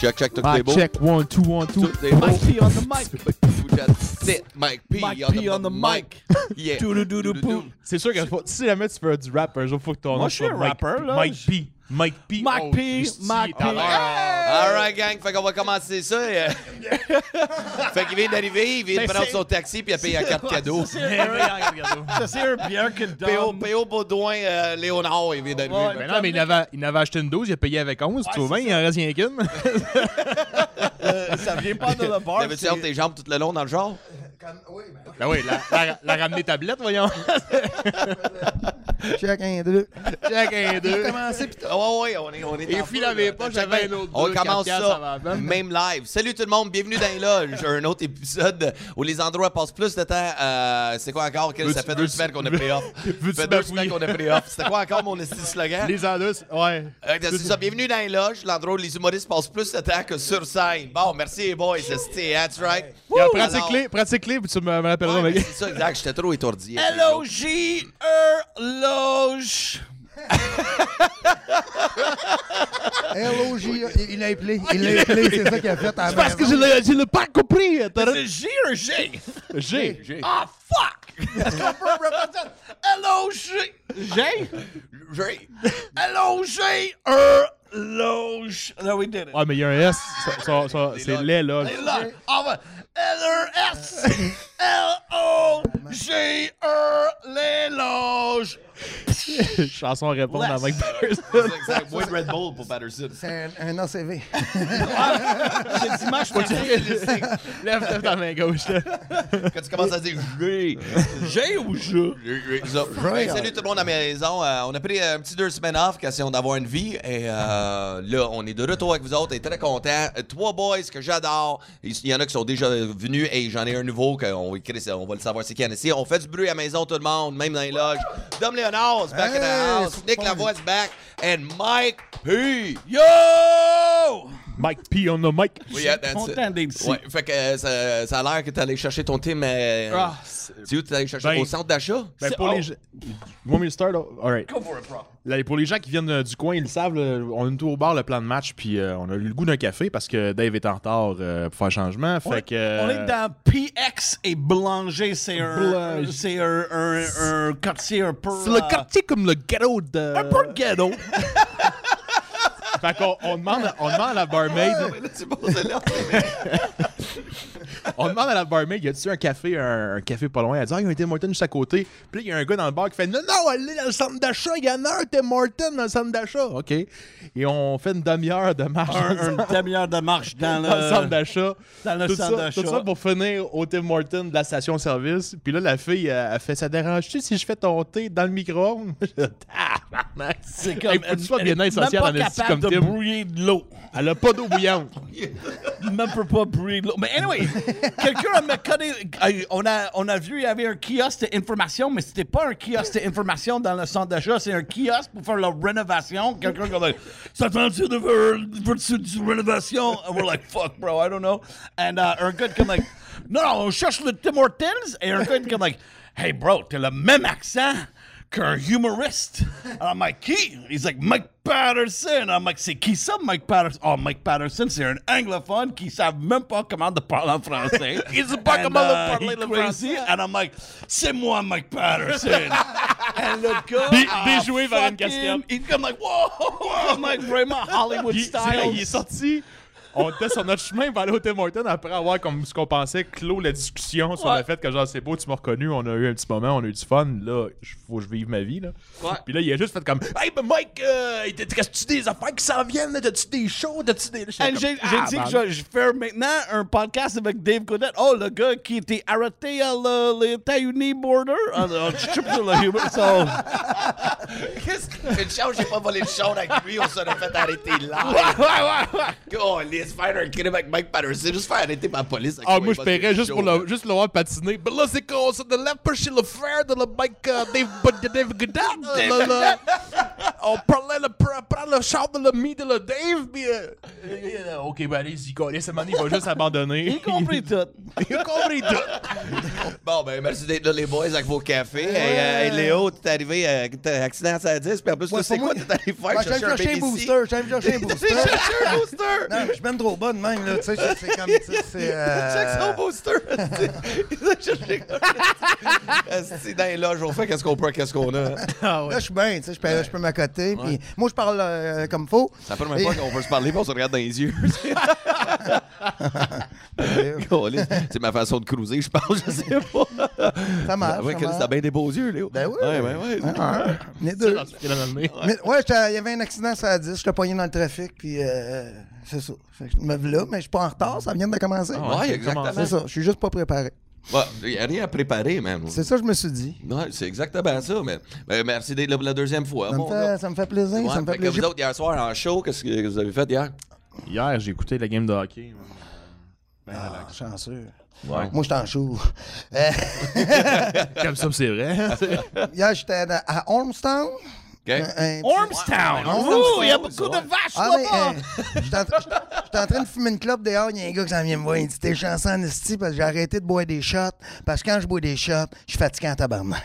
check. Check, check, tout est Mic beau. check, one, two, one, two. Tout est beau. Mike P on the mic. That's it. Mike P, Mike P on the mic. Yeah. C'est sûr que faut- si jamais tu veux du rap, un jour, faut que ton Moi, nom je suis soit un Mike rappeur, P. là. Mike P. Mike P. Mike Oh, P, Mike P. l'air- Alright, gang, fait qu'on va commencer ça. euh. fait qu'il vient d'arriver, il vient de Mais prendre son taxi puis il a payé un carte cadeau. Ça, c'est un bien que P.O. P.O. Baudouin, euh, Léonard, il vient d'arriver. Ben non, mais il avait, il avait acheté une 12, il a payé avec 11. tu vois bien, il en reste rien qu'une. Euh, Ça vient pas de la bar. T'avais-tu hâte tes jambes tout le long dans le genre? Ben oui, la, la, la ramener tablette, voyons. Check un, deux. Check un, deux. Commencer pis Ah ouais, ouais, on est, on est Et puis, feu, il avait là. pas, j'avais un autre On deux, commence ça même live. Salut tout le monde, bienvenue dans les loges. Un autre épisode où les endroits passent plus de temps. euh, c'est quoi encore? Quel- Ça fait deux semaines qu'on a pris off. Ça fait deux semaines qu'on a pris off. C'était quoi encore mon slogan? Les Anders, ouais. Euh, c'est ça, bienvenue dans les loges, l'endroit où les humoristes passent plus de temps que sur scène. Bon, merci les boys, c'est that's right. Regarde, Alors- Pratique-les, puis tu me, me l'appelleras. Ouais, mais c'est ça, exact, j'étais trop étourdi. L-O-J, E, loge. L-O-J, il l'a appelé. Il l'a appelé, c'est ça qu'il a fait à la Parce que je l'ai je l'ai pas compris. t'as- C'est J ou G? G. G. Ah, fuck! Est-ce qu'on peut représenter? L-O-G. G? E, loge. No, we did it. Ouais, mais il y a un S. ça- ça- ça- C'est loges. lait, là. Et là, on va. L-E-S, L-O-G, E, les loges. Chanson à répondre à Less. Mike Patterson. C'est exact, moins de Red Bull pour Patterson. C'est un, un ACV. Cette image, Lève lève ta main gauche, là. Quand tu commences à dire j'ai. G ou je? Hey, salut tout le monde à la maison. Euh, on a pris un petit deux semaines off, question d'avoir une vie. Et euh, là, on est de retour avec vous autres et très contents. Euh, Trois boys que j'adore. Il y en a qui sont déjà venus et j'en ai un nouveau qu'on on va le savoir c'est qui en ici. On fait du bruit à la maison, tout le monde, même dans les loges. Dom back in the house. Nick fun. Lavoie is back. And Mike P. Yo! Mike P on the mic. Oui, yeah, that's it. Content d'être ici. Ouais, fait que euh, ça, ça a l'air que t'es allé chercher ton team. Euh, Ah, c'est où t'es allé chercher? Ben, au centre d'achat? Ben, pour oh. les gens. You want me to start? All right. Go for it, bro. Là, pour les gens qui viennent euh, du coin, ils le savent, là, on est tout au bar le plan de match, puis euh, on a eu le goût d'un café parce que Dave est en retard euh, pour faire changement. On, Fait que, on est dans PX et Blanger, c'est un, c'est un, un, un quartier un peu. C'est le quartier comme le ghetto de. Un peu ghetto. Fait qu'on on demande, on demande à la barmaid. Là, tu poses là. On demande à la barmaid, y a-tu un café, un, un café pas loin? Elle dit, ah, il y a un Tim Hortons juste à côté. Puis là, il y a un gars dans le bar qui fait, non, non, allez dans le centre d'achat, il y en a un Tim Hortons dans le centre d'achat. OK. Et on fait une demi-heure de marche dans le un, un demi-heure de marche dans le, dans le centre d'achat. dans le Tout centre ça, d'achat. tout ça pour finir au Tim Hortons de la station-service. Puis là, la fille, elle, elle fait Ça dérange-tu si je fais ton thé dans le micro-ondes? Tabarnak. C'est comme. Hey, faut que tu sois elle- bien elle est social même dans capable comme de brouiller de l'eau. Elle a pas d'eau bouillante. Même peut pas brouiller de l'eau. Mais anyway, quelqu'un m'a connu. euh, On a, on a vu, il y avait un kiosque d'information, mais c'était pas un kiosque d'information dans le centre d'achat, c'est un kiosque pour faire la rénovation. Quelqu'un qui a dit Ça tente-tu de faire du rénovation? And we're like, fuck, bro, I don't know. And uh, un gars est like, non, non, on cherche le Tim Hortons. Et un gars est like, hey, bro, t'as le même accent qu'un humoriste. And I'm like, qui? He's like, Mike Patterson. I'm like, c'est qui ça, Mike Patterson? Oh, Mike Patterson, c'est un anglophone qui savent même pas comment de parler en français. Ils savent pas comment de uh, parler le crazy. français. And I'm like, c'est moi, Mike Patterson. And le gars, Dé- ah, déjoué par une casquette. Il est comme like, wow, I'm like vraiment Hollywood style. il est sorti. On était sur notre chemin pour aller au Tim Hortons après avoir, comme ce qu'on pensait, clos la discussion sur Ouais. le fait que genre c'est beau, tu m'as reconnu, on a eu un petit moment, on a eu du fun. Là, il faut que je vive ma vie. Là. Ouais. Puis là, il a juste fait comme Hey, ben Mike, euh, t'as-tu des affaires qui s'en viennent? là? T'as-tu des shows? T'as-tu des. J'ai Ah, dit man. que je, je fais maintenant un podcast avec Dave Goodett. Oh, le gars qui était arrêté à États-Unis border. Ah, non, je sur le humor. So, Qu'est-ce que une chance, j'ai pas volé le show avec lui, on s'en a fait arrêter là. ouais, ouais, ouais. Oh, les faire un crime avec Mike Patterson, juste faire arrêter ma police. avec Ah, moi, je paierais juste pour, le, juste le voir patiner. Ben là, c'est quoi? C'est de la le frère de le Mike euh, Dave, Dave Goodall. On parlait de pr- prendre le char de l'ami de le Dave, puis. euh, euh, ok, ben allez-y, quoi. Laissez il va juste abandonner. Il a compris tout. Il a compris tout. Bon, ben, merci d'être là, les boys, avec vos cafés. Hey, euh, hey, Léo, t'es arrivé, euh, t'as accident à 10, puis en plus, Ouais, toi, c'est quoi t'es allé faire? Ouais, je chercher un chercher un BBC? booster. Vais chercher un booster. chercher un booster! Non, je suis même trop bonne même, là. Tu sais, c'est- c'est comme. tu sais, C'est. euh, Check son booster! Il va chercher C'est dans les loges, on fait qu'est-ce qu'on peut, qu'est-ce qu'on a. Ah ouais. Là, je suis bien, tu sais, je peux, je Puis moi, je parle euh, comme faut. Ça fait même pas qu'on peut se parler, puis on se regarde dans les yeux. C'est ma façon de cruiser, je pense, je sais pas. Ça marche. Ouais, ça t'as bien des beaux yeux, Léo. Ben oui. Ouais, ouais, ouais. Ah, Les deux. Dans ce qu'il a dans le nez. Mais, ouais, il y avait un accident sur la 10, j'étais pogné dans le trafic, puis euh, c'est ça. Fait que je me là, mais je suis pas en retard, ça vient de commencer. Ah Ouais, exactement. C'est ça, je suis juste pas préparé. Il n'y a rien à préparer, man. C'est ça que je me suis dit. Ouais, c'est exactement ça, mais ben, merci d'être là pour la deuxième fois. Ça me, fait, gars. ça me fait plaisir, Ouais, ça me fait fait que vous plaisir. autres, hier soir, en show, qu'est-ce que vous avez fait hier? Hier, j'ai écouté la game de hockey. Ben Ah, chanceux. Ouais. Moi, j'étais en chaud. Euh, Comme ça, c'est vrai. hier, j'étais à, à Ormstown. OK? Un- un petit- Ormstown! Ouais, Ouh, il y a beaucoup ouais. de vaches Ah, là-bas! euh, j'étais en train de fumer une clope dehors. Il y a un gars qui s'en vient me voir. Il dit T'es chanceux en esti parce que j'ai arrêté de boire des shots. Parce que quand je bois des shots, je suis fatigué en tabarnak.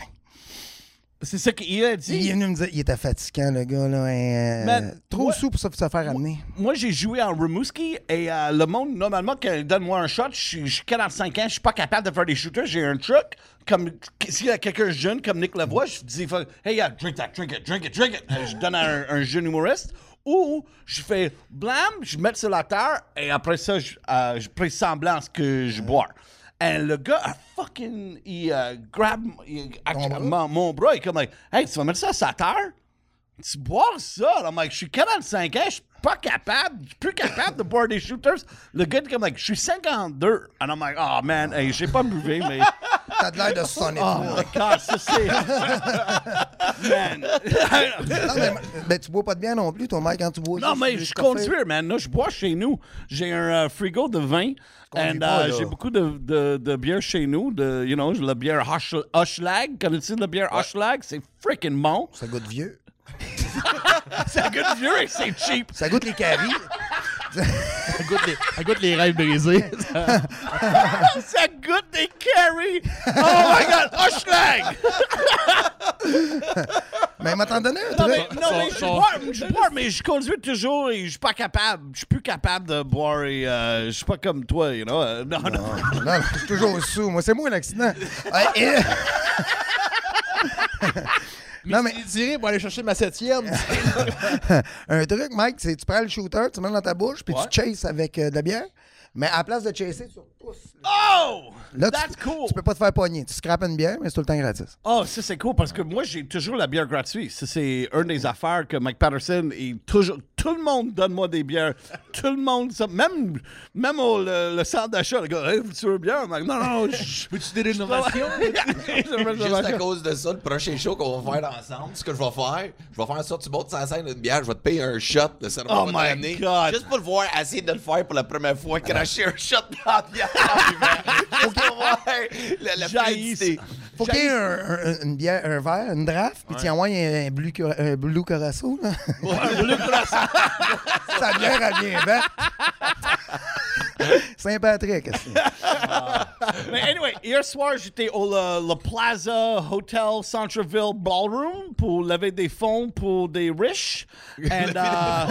C'est ça qu'il a Il est dit. venu me dire Il était fatiguant, le gars. Là, hein, euh, trop moi- sous pour se, se faire amener. Moi, j'ai joué en Rimouski et euh, le monde, normalement, quand il donne-moi un shot, je suis- je suis 45 ans, je suis pas capable de faire des shooters. J'ai un truc. Comme s'il y a quelqu'un jeune comme Nick Lavoie, je dis Hey, yeah, drink that, drink it, drink it, drink it. Euh, Je donne à un, un jeune humoriste. Ou je fais blam, je mets sur la terre et après ça, je, euh, je prends semblance que je bois. Et le gars a fucking. Il euh, grab il- bras? mon, mon bras. Il est comme, like, hey, tu vas mettre ça sur la terre? Tu bois ça? I'm like, je suis 45 ans, je pas capable, je suis plus capable de boire des shooters. Le gars est comme, like, je suis 52. And I'm like, oh man, hey, j'ai pas buvé, mais. T'as de l'air de sonner Oh my god, ça c'est. man. Non, mais ben, tu bois pas de bien non plus, toi, Mike, quand tu bois. non, mais je conduis, man. Là, je bois chez nous. J'ai un euh, frigo de vin. And, là. j'ai beaucoup de, de, de bière chez nous. De, you know, la bière Hosh- Hochlag. Connais-tu la bière Hochlag? C'est freaking bon. Ça goûte vieux. Un good vieux et c'est cheap. Ça goûte les caries. Elle goûte les, goûte rêves brisés. Ça goûte des carry. Oh my god, Hochlag! mais il m'a t'en donné un Non, truc. mais, non, mais je bois, mais je conduis toujours et je suis pas capable. Je suis plus capable de boire et euh, je suis pas comme toi, you know. Euh, non, non. Non, non, je suis toujours sous. Moi, c'est moi l'accident. Et- Non, mais il tiré pour aller chercher ma septième. un truc, Mike, c'est tu prends le shooter, tu le mets dans ta bouche, puis Ouais. tu chases avec euh, de la bière. Mais à la place de chasser, tu Oh! Là, tu, That's cool! tu peux pas te faire pogner. Tu scrapes une bière, mais c'est tout le temps gratis. Oh, ça c'est cool parce que moi j'ai toujours la bière gratuite. Ça c'est une des affaires que Mike Patterson et toujours tout le monde donne moi des bières. Tout le monde, ça, même même au le, le centre d'achat, le gars, hey, tu veux une bière? I'm like, non non, je Veux-tu des rénovations? Juste à cause de ça, le prochain show qu'on va faire ensemble, ce que je vais faire, je vais faire ça, tu montes sur la scène une bière, je vais te payer un shot de cerveau. Oh my God. Juste pour le voir, essayer de le faire pour la première fois, cracher un shot dans la bière. La, la fluidité. Faut qu'il y ait un, un- une bière, un verre, une draft, puis tu envoies un, un blue, cura- un blue Curaçao, là. Sa bière, elle vient. Saint-Patrick, c'est? Mais anyway, hier soir, j'étais au le, le Plaza Hotel Centreville Ballroom pour lever des fonds pour des riches. And, uh,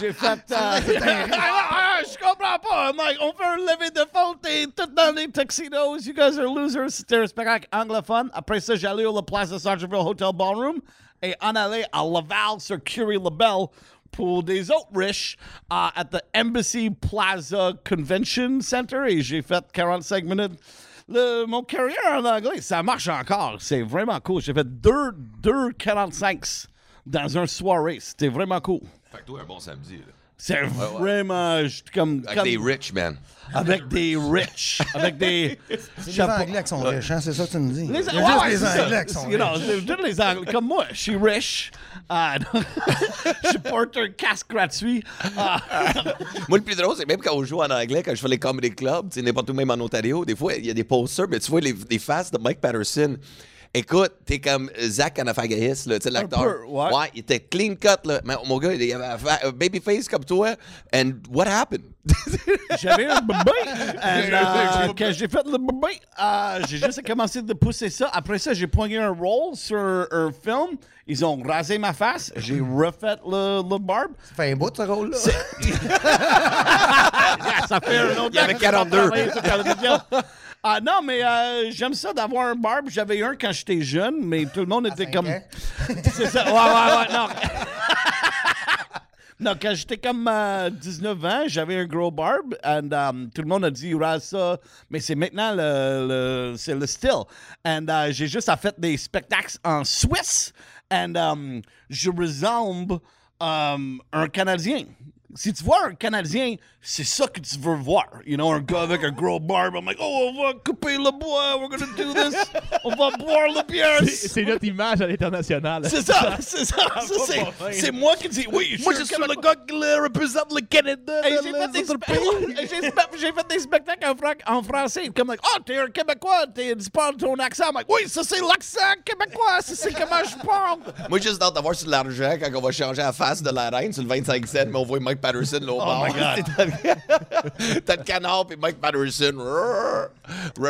j'ai fait. J'ai fait. uh, je comprends pas. I'm like, on un lever de fonds, t'es tout dans les tuxedos. You guys are losers. C'était un spectacle anglophone. Après ça, j'allais au le Plaza Centreville Hotel Ballroom et en allait à Laval sur Curie Labelle pour des autres riches uh, the Embassy Plaza Convention Center et j'ai fait 45 minutes. Le, mon carrière en anglais, ça marche encore. C'est vraiment cool. J'ai fait deux, deux 45 dans une soirée. C'était vraiment cool. Fait que toi, un bon samedi, là. C'est vraiment comme, Avec comme- des rich men. avec des riches, avec des C'est les Anglais qui sont riches, hein? C'est ça que tu me dis. Les, Il y a ouais, juste ouais, les c'est ça. Anglais qui sont You know, riches. c'est juste les Anglais. Comme moi, je suis riche. Ah, donc, je porte un casque gratuit. Ah, Moi, le plus drôle, c'est même quand on joue en anglais, quand je fais les comedy clubs, tu sais, n'importe où, même en Ontario, des fois, il y a des posters, mais tu vois les, les faces de Mike Patterson. Écoute, t'es comme Zach Anafagahis, là, tu sais, l'acteur. peu, ouais. il était clean cut, là. Mais mon gars, il avait un babyface comme toi. And what happened? J'avais un bébé. And, euh, quand j'ai fait le bébé, euh, j'ai juste commencé de pousser ça. Après ça, j'ai poigné un rôle sur un film. Ils ont rasé ma face. J'ai refait le, le barbe. Ça fait un bout ce rôle-là. Yeah, ça fait un autre Il y avait temps que j'ai pas 42. Ah non, mais euh, j'aime ça d'avoir un barbe. J'avais un quand j'étais jeune, mais tout le monde était cinq comme. C'est ça. Ouais, ouais, ouais, non. Non, quand j'étais comme euh, 19 ans, j'avais un gros barbe, and um, tout le monde a dit ça, mais c'est maintenant le, le- c'est le style. And uh, j'ai juste fait des spectacles en Suisse, and um, je ressemble um, un Canadien. Si tu vois un Canadien, c'est ça que tu veux voir. You know, un gars avec un gros barbe. I'm like, oh, on va couper le bois, we're gonna do this. On va boire le bière. C'est notre image à l'international. C'est ça, c'est ça. ça, c'est, moi qui dis oui. Moi, je suis le gars qui représente le Canada. Hey, j'ai, fait des fait des spectacles en, fran- en français. Comme, like, oh, t'es un Québécois, t'es, tu parles ton accent. I'm like, oui, ça c'est l'accent québécois, ça c'est comment je parle. Moi, juste d'avoir sur de l'argent quand on va changer la face de la reine sur le 25 cents, mais on voit Mike Patterson là au bord. God. T'as le canard puis Mike Patterson.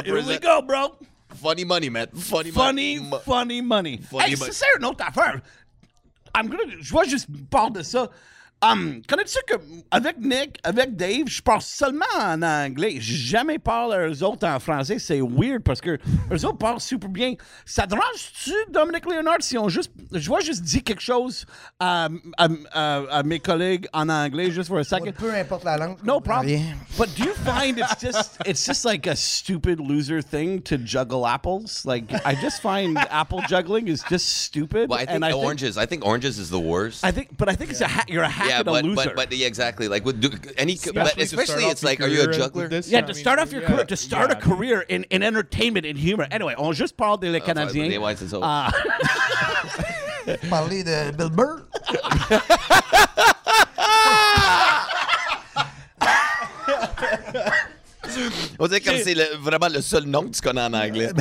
Here we go, bro. Funny money, man. Funny, Funny, money. funny money. Funny hey, money. c'est une autre affaire. I'm gonna, je vois juste parler de ça. Um, Connais-tu que avec Nick, avec Dave, je parle seulement en anglais. J'ai jamais parlé à eux autres en français. C'est weird parce que eux autres parlent super bien. Ça te dérange-tu, Dominic Leonard, si on juste. Je vois juste dire quelque chose à, à, à, à mes collègues en anglais, juste pour un second. Peu importe la langue. No problem. rien. But do you find it's just it's just like a stupid loser thing to juggle apples? Like I just find apple juggling is just stupid. Well, I think and I think, oranges. I think oranges is the worst. I think, but I think it's a ha- you're a hack yeah, and a but, loser. but but yeah, exactly. Like with do, any, but especially it's like, are you a juggler? this, yeah, to mean, start off your yeah, career, to start yeah, a career in, in entertainment and humor. Anyway, on juste parle des les Canadiens. des- ouais, c'est ça. Ah, Parler de Bill Burr. On dirait comme c'est le- vraiment le seul nom que tu connais en anglais.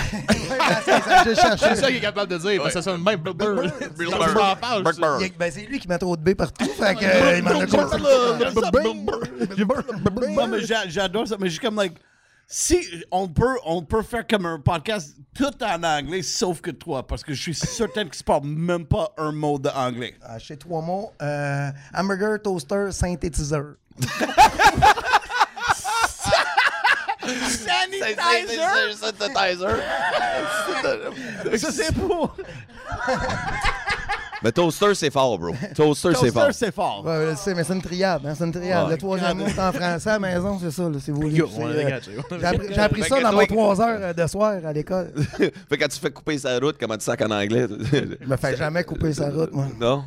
C'est ça qu'il est capable de dire. Ça sonne même. Burr. Burr. Il y a- Ben, c'est lui qui met trop de B partout. Fait que, euh, il m'en a compris. non, mais j'a- j'adore ça. Mais je suis comme like, si on peut, on peut faire comme un podcast tout en anglais, sauf que toi, parce que je suis certain que tu parles même pas un mot d'anglais. Ah, je sais trois mots. Euh, hamburger, toaster, synthétiseur. Sanitizer. Synthesizer. Ça c'est pour. Mais toaster, c'est fort, bro. Toaster, c'est fort. Toaster, c'est fort. Ouais, je sais, mais c'est une triade. Hein, c'est une triade. Oh, le troisième mot, c'est en français à la maison, c'est ça. là, C'est euh, gâché. J'ai appris, ça dans toi- mes trois heures euh, de soir à l'école. fait que quand tu fais couper sa route, comment tu sacs en anglais? Je me fais jamais couper sa route, moi. non?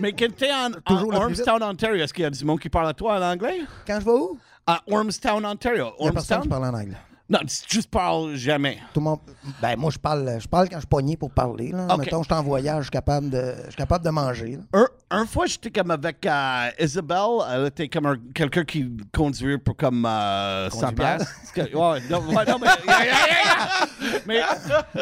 Mais quand t'es en, en. Ormstown, Ontario, est-ce qu'il y a du monde qui parle à toi en anglais? Quand je vais où? À Ormstown, Ontario. Il y a personne Ormstown? qui parle en anglais. Non, tu juste parles jamais. Tout le monde. Ben, moi, je parle, je parle quand je suis pogné pour parler. Là. Ok. Mettons, je suis en voyage, je suis capable de, je suis capable de manger. là. Un, un fois, j'étais comme avec euh, Isabelle. Elle était comme un- quelqu'un qui conduisait pour comme euh, 100 Conduit bien? piastres. Parce que- ouais, non, ouais, non, mais, yeah, yeah, yeah, yeah. Mais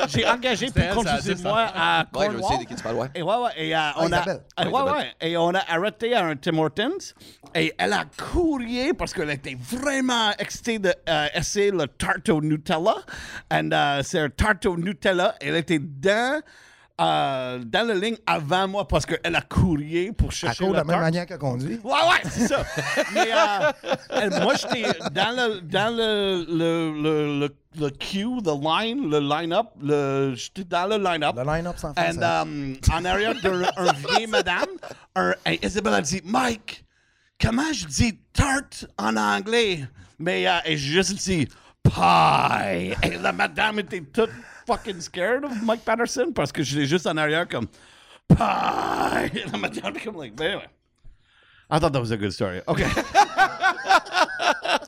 j'ai engagé pour elle, conduire moi à Ouais, je sais Cornwall. de qui tu parles, ouais. Et ouais, ouais, et, euh, on a, Isabelle. et, Ouais, ouais, Isabelle. ouais, et on a arrêté à un Tim Hortons et elle a courrier parce qu'elle était vraiment excitée d'essayer le tarte au Nutella. And uh, c'est un tarte au Nutella. Elle était dans, euh, dans la ligne avant moi parce qu'elle a courrier pour À chercher cause de la même manière qu'elle conduit. Ouais, ouais, c'est ça. Mais euh, elle- moi, j'étais dans le, dans le, le, le, le, le queue, the line, le line-up. Le, j'étais dans le line-up. Le line-up sans And um, en arrière d'un un vieille madame, un, et Isabelle a dit Mike, comment je dis tarte en anglais? Mais euh, et juste dit pie. Et la madame était toute fucking scared of Mike Patterson? Parce que j'étais juste en arrière comme pie. Like, ben. I thought that was a good story. Okay.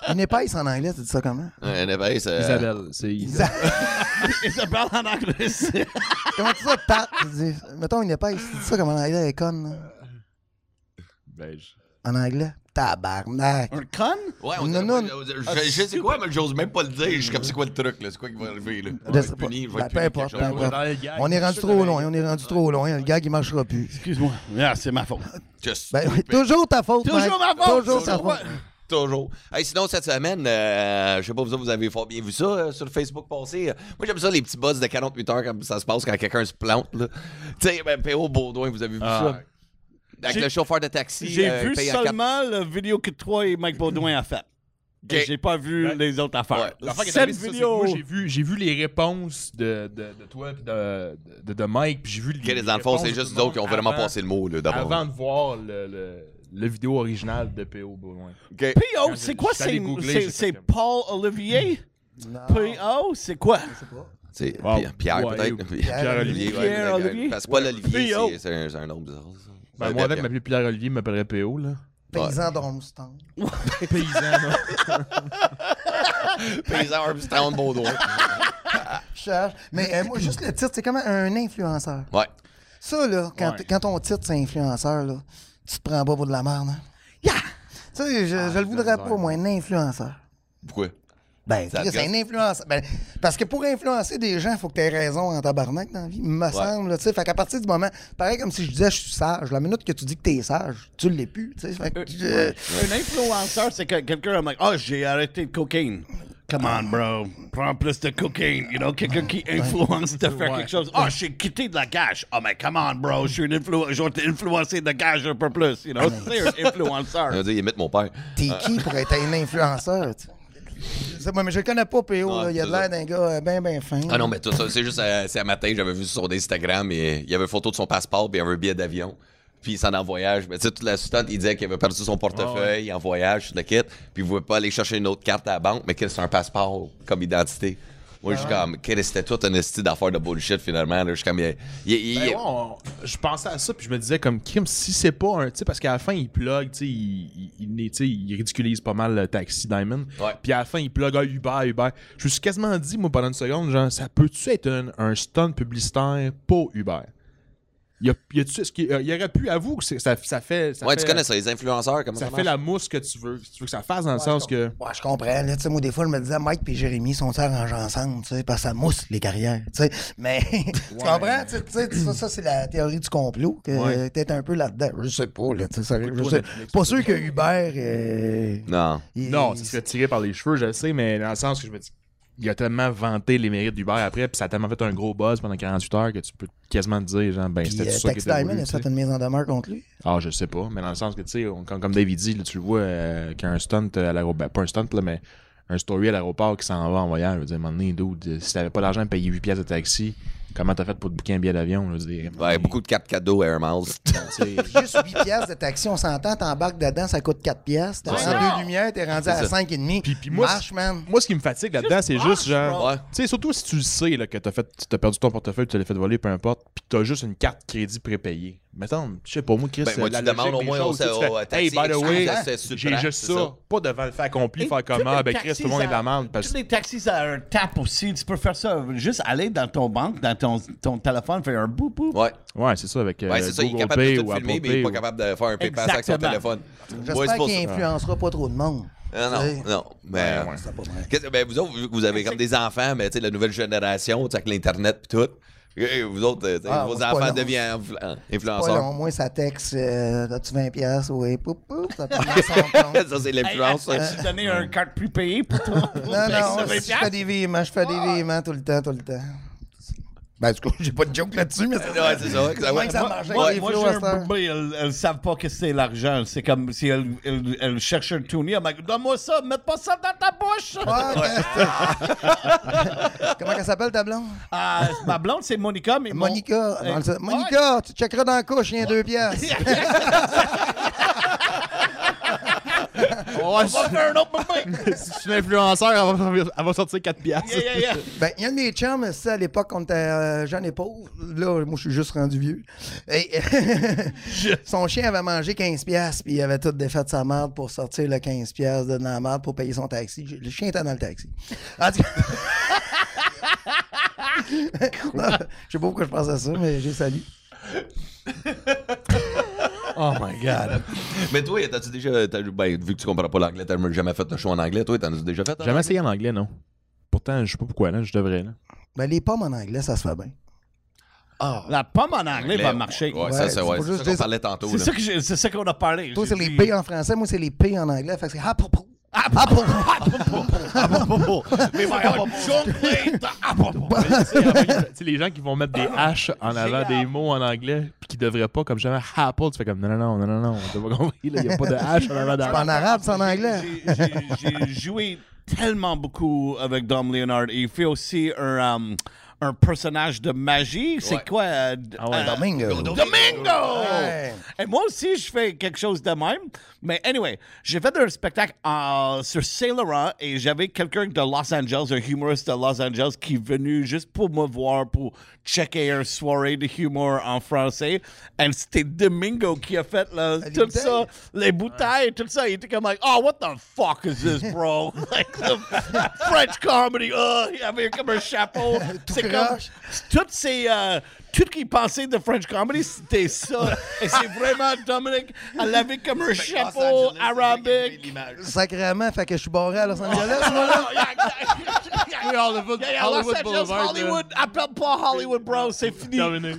Une épaisse en anglais, tu dis ça comment? Ouais, anyway, c'est- Isabelle, c'est Isabelle. Isabelle en anglais. c'est- Comment tu dis ça, Pat? Tu dis, mettons une épaisse, tu dis ça comment en anglais, elle est conne. là. Je- en anglais? Tabarnak. Un con? Ouais, on Non, non. je, je- je sais quoi, mais j'ose même pas le dire. Je suis comme, c'est quoi le truc, là? C'est quoi qui va arriver, là? Je Je vais sais être pas. puni, je vais Ben, être peu puni importe, peu importe. On est rendu trop loin, on est rendu trop loin. Le gag, il marchera plus. Excuse-moi. Ah, c'est ma faute. Just Ben, oui, stupid. toujours ta faute, Toujours Mike. ma faute. Toujours ta Toujours faute. Toujours. Hey, sinon, cette semaine, euh, je sais pas, vous autres, vous avez fort bien vu ça euh, sur le Facebook passé. Moi, j'aime ça, les petits buzz de 48 heures, comme ça se passe quand quelqu'un se plante. Tu sais, ben, P.O. Baudouin, vous avez vu Ah. ça? Avec J'ai- le chauffeur de taxi. J'ai euh, vu seulement la vidéo que toi et Mike Baudouin a faite. J'ai pas vu Ouais. les autres affaires. Ouais. Cette vidéo. j'ai vu, j'ai vu les réponses de, de, de toi et de, de, de Mike, puis j'ai vu les, Ok, dans le fond, c'est juste tout nous le autres qui ont vraiment avant- passé le mot, là, d'abord. Avant de voir le, le, le vidéo original de P.O. Baudouin. P.O., c'est quoi? C'est Paul Olivier? Non. P.O., c'est quoi? C'est Wow. Pierre, peut-être. Pierre ouais, Olivier. Parce que pas l'Olivier, P.O. c'est- c'est un, c'est un nom bizarre. Ben, Ouais, moi, avec Pierre. m'appeler Pierre-Olivier, m'appellerait P.O. Là. Paysan d'Ormston. Paysan. Paysan Armstrong Baudouin. Cherche. Mais euh, moi, juste le titre, c'est comme un influenceur. Ouais. Ça, là, quand, Ouais. quand ton titre, c'est influenceur, là, tu te prends pas pour de la merde, hein? Yeah! Ça, je, je le voudrais pas, moi, un influenceur. Pourquoi? Ben, c'est un influenceur. Ben, parce que pour influencer des gens, il faut que tu aies raison en tabarnak dans la vie, me semble. là, tu sais. Fait qu'à partir du moment, pareil comme si je disais je suis sage, la minute que tu dis que t'es sage, tu l'es plus. tu sais. Fait que, euh, Un influenceur, c'est que quelqu'un a dit Oh, j'ai arrêté de cocaïne. Come on, bro. Prends plus de cocaine. You know, quelqu'un qui influence de faire quelque chose. Oh, j'ai quitté de la gage. Oh, mais come on, bro. Je suis un influ- je vais t'influencer de gage un peu plus. You know, c'est un Il influenceur. va dire, imite mon père. T'es qui pour être un influenceur? tu pas, mais je le connais pas, PO. Ouais, là. il a l'air d'un gars euh, ben, ben fin. Ah non, mais tout ça, c'est juste, euh, c'est un matin, j'avais vu sur son Instagram, et il y avait une photo de son passeport, puis il y avait un billet d'avion. Puis il s'en est en voyage. Mais tu sais, toute la suite, il disait qu'il avait perdu son portefeuille en voyage, tout le kit, puis il voulait pas aller chercher une autre carte à la banque, mais qu'il c'est un passeport comme identité. Moi, je suis comme, c'était tout un esti d'affaires de bullshit, finalement. là. Je suis comme, il, il- il- Ben ouais, on- je pensais à ça, puis je me disais, comme Kim, si c'est pas un. Tu sais, parce qu'à la fin, il plug, tu sais, il, il, il- tu sais, il ridiculise pas mal le taxi Diamond. Ouais. Puis à la fin, il plug ah, Uber, Uber. Je me suis quasiment dit, moi, pendant une seconde, genre, ça peut-tu être un, un stunt publicitaire pour Uber? Il y a, il aurait pu, avoue que ça, ça fait. Ça ouais, fait, tu connais ça, les influenceurs, comment ça, Ça fait marche? la mousse que tu veux. Tu veux que ça fasse dans le sens que. Ouais, je comprends. Là, tu sais, moi, des fois, je me disais, Mike et Jérémy sont arrangés ensemble, tu sais, parce que ça mousse les carrières. tu sais. Mais tu comprends? Ça, ça, c'est la théorie du complot, que Ouais. t'es un peu là-dedans. Je sais pas, là. tu sais, ça- je sais- pas sûr que Uber. euh, Non. il- Non, il- ça se fait tirer par les cheveux, je le sais, mais dans le sens que je me dis. Il a tellement vanté les mérites d'Uber après, puis ça a tellement fait un gros buzz pendant 48 heures que tu peux quasiment te dire, genre, ben, c'était euh, ça qui était Diamond, voulu, a fait une mise en demeure contre lui. Ah, je sais pas, mais dans le sens que, tu sais, comme, comme David dit, là, tu le vois, euh, qu'il y a un stunt à l'aéroport, ben, pas un stunt, là, mais un story à l'aéroport qui s'en va en voyage. Je veux dire, à un moment donné, dude, si t'avais pas d'argent de payer 8 pièces de taxi, comment t'as fait pour te booker un billet d'avion? Je veux dire, Ouais, beaucoup de cartes cadeaux Air Miles. Juste 8 piastres de taxi, on s'entend, t'embarques dedans, ça coûte 4 piastres. T'as Ouais. deux lumières, t'es rendu à C'est ça. 5,5. Puis- puis moi, Marche, man. Moi, ce qui me fatigue là-dedans, c'est juste genre. Ouais. Tu sais, surtout si tu le sais là, que t'as fait, t'as perdu ton portefeuille, tu l'as fait voler, peu importe, puis t'as juste une carte crédit prépayée. Mettons, je sais pas, moi, Chris, Ben, moi, la tu demandes au moins au- Hey, by the way, j'ai juste ça. Pas devant le fait accompli, faire comment, les ben Chris, tout le monde est de la merde. Parce... Tous les taxis, ça a un tap aussi. Tu peux faire ça. Juste aller dans ton banque, dans ton, ton téléphone, faire un bout bout. Ouais. Ouais, c'est ça, avec euh, Ouais, c'est ça, il est capable Pay de ou tout filmer, mais il est pas ou- capable de faire un PayPass avec son téléphone. J'espère Ouais, qu'il influencera pas trop de monde. Ah, Tu sais. non, non. Mais, Ouais, ouais. Qu'est-ce- ben, vous autres, vu que vous avez comme des enfants, mais tu sais, la nouvelle génération, tu avec l'Internet et tout. Et Vous autres, tu Ah, vos enfants deviennent influenceurs. long, moi, ça texte, euh, as-tu 20 piastres? Oui, poup, poup, ça ça, c'est Hey, l'influence. ça. as-tu donné un carte prépayée pour toi? Non, non, je fais des virements, je fais des virements tout le temps, tout le temps. Ben, du coup, j'ai pas de joke là-dessus, mais c'est Ouais, c'est ça. ouais, ça, Moi, ouais. ça Moi, marche moi, moi, j'ai un bébé, elles, elles savent pas que c'est l'argent. C'est comme si elles, elles, elles cherchent un tournier. Elles me disent, donne-moi ça, mets pas ça dans ta bouche. Ouais, ben, Comment elle s'appelle ta blonde? Ah, ma blonde, c'est Monica, mais mon- Monica. Monica, tu checkeras dans la couche, il y a deux piastres. Ouais, On va faire un autre si influenceur, elle va, elle va sortir 4 piastres. Yeah, yeah, yeah. Ben, il y a un de mes chums, c'est à l'époque, quand était euh, jeune et pauvre. Là, moi, je suis juste rendu vieux. Et, son chien avait mangé 15 piastres, puis il avait tout défait de sa merde pour sortir le 15 piastres de la merde pour payer son taxi. Le chien était dans le taxi. En tout cas... Non, je sais pas pourquoi je pense à ça, mais j'ai salué. Oh my God. Mais toi, t'as-tu déjà. t'as- ben, vu que tu comprends pas l'anglais, t'as jamais fait de show en anglais, toi, t'en as déjà fait? en Jamais essayé en anglais, non. Pourtant, je sais pas pourquoi, là, je devrais, là. Ben, les pommes en anglais, ça se fait bien. Ah. La pomme en anglais va marcher. Ouais, ça, Ouais, c'est ouais, c'est ça qu'on parlait tantôt. C'est là. ça que c'est ça qu'on a parlé. Toi, c'est les P en français, moi, c'est les P en anglais. Fait que c'est apple. Apple. Mais my chocolate, apple. Tu les gens qui vont mettre des H en avant des mots en anglais, puis qui devraient pas, comme jamais Apple, tu fais comme non, non, non, non, non, non, t'as pas compris, là, y a pas de H en avant C'est pas en arabe, c'est en anglais. J'ai joué tellement beaucoup avec Dom Leonard. Il fait aussi un, um, un personnage de magie? C'est Ouais. quoi? euh, Ah ouais. euh, Domingo. Domingo! Ouais. Et moi aussi, je fais quelque chose de même. Mais anyway, j'ai fait un spectacle en- sur Saint Laurent et j'avais quelqu'un de Los Angeles, un humoriste de Los Angeles, qui est venu juste pour me voir, pour checker une soirée de humour en français. Et c'était Domingo qui a fait là, Les tout bouteilles? ça, les bouteilles, tout ça. Il était comme, like, oh, what the fuck is this, bro? like, the French comedy. Oh, il avait comme un chapeau. C'est croche. toutes ces. Tout ce qu'il pensait de French comedy, c'était ça. Et c'est vraiment Dominic. Elle avait comme un chapeau arabique. Sacrément, fait que je suis barré à Los Angeles, Non, moi, non, là. yeah, Oui, Hollywood, yeah, yeah, Los Hollywood Angeles, Boulevard. Hollywood. Appelle pas Hollywood, bro. C'est fini. Dominic.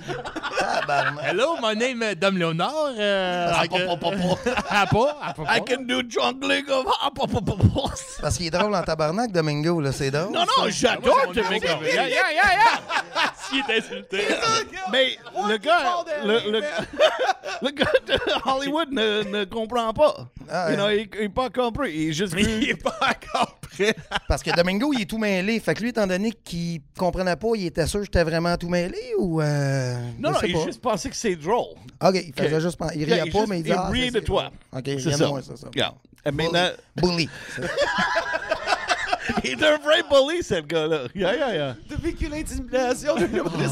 Hello, my name is Dom Leonard. Uh, I can... Apple, Apple. I can do jungling of. Parce qu'il est drôle en tabarnak, Domingo, là, c'est drôle. Non, non, j'adore Domingo. Yeah, yeah, yeah, yeah. S'il est insulté. Mais le gars, le, le, le gars de Hollywood ne, ne comprend pas. Ah, you know, ouais. il n'a pas compris. Il est juste Il est pas prêt. Parce que Domingo, il est tout mêlé. Fait que lui, étant donné qu'il comprenait pas, il était sûr que j'étais vraiment tout mêlé ou. Euh, Non, je non, sais il pas. juste pensait que c'est drôle. Ok, il faisait juste. pen- Il riait Yeah, pas, juste- mais il il disait. ah, riait ça, de c'est- toi. Ok, il C'est riait ça. de moi, c'est ça. Yeah. Et maintenant, Bully. il est un vrai bully, ce gars-là. Yeah, yeah, yeah. L'intimidation tu connais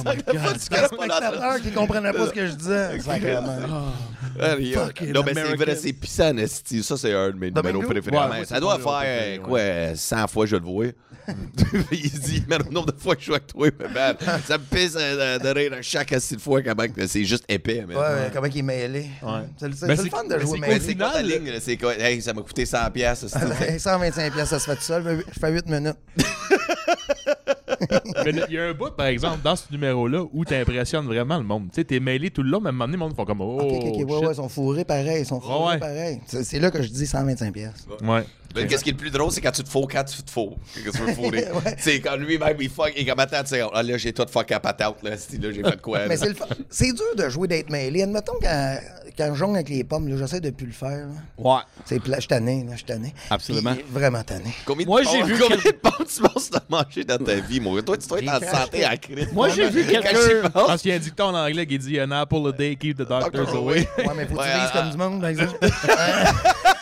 C'est pas qui comprenait ce que je disais. Sacrément. Non, mais c'est vrai, c'est pissant, esti. Ça, c'est un de mes numéros préférés. Ça doit faire, préféré, quoi, euh, 100 fois je le vois. il dit, mais le nombre de fois que je joue avec toi, man, ça me pisse de, de rire à chaque assis de fois comment que c'est juste épais. man. Ouais, ouais, comment il est mêlé. Ouais. C'est le, c'est- fun de jouer mêlé. c'est quoi final, ligne? C'est quoi? Hey, ça m'a coûté 100 piastres. c'est tout. Hey, 125 pièces, ça se fait tout seul. Je fais 8 minutes. Mais il y a un bout, par exemple, dans ce numéro-là où t'impressionnes vraiment le monde. Tu sais, t'es mêlé tout le long, mais à un moment donné, le monde font comme Oh, Ok, ok, ok. Ouais, shit. ouais, ils sont fourrés pareil. Ils sont fourrés ouais. pareil. C'est c'est là que je dis 125 pièces. Ouais. Mais qu'est-ce qui est le plus drôle, c'est quand tu te fous, quand tu te fous. Qu'est-ce que tu veux fourrer? Ouais. C'est quand lui-même, il fuck, et comme attends, tu sais, ah, là, j'ai tout fuck à patate, là, là, j'ai fait de quoi? Mais là? c'est le fun. C'est dur de jouer d'être mêlé. Admettons quand, quand je jongle avec les pommes, là, j'essaie de plus le faire. là. Ouais. C'est. Je suis tanné, là, je suis tanné. Absolument. Puis, vraiment tanné. Combien de Moi, j'ai vu combien de pommes tu penses de manger dans ta vie, mon gars? Toi, tu dois être en santé à crise. Moi, j'ai vu quelqu'un- pense qu'il y a un dicton en anglais qui dit An apple a day keep the doctors Doctor away. Ouais, mais faut que tu vises ah, comme du monde, par exemple.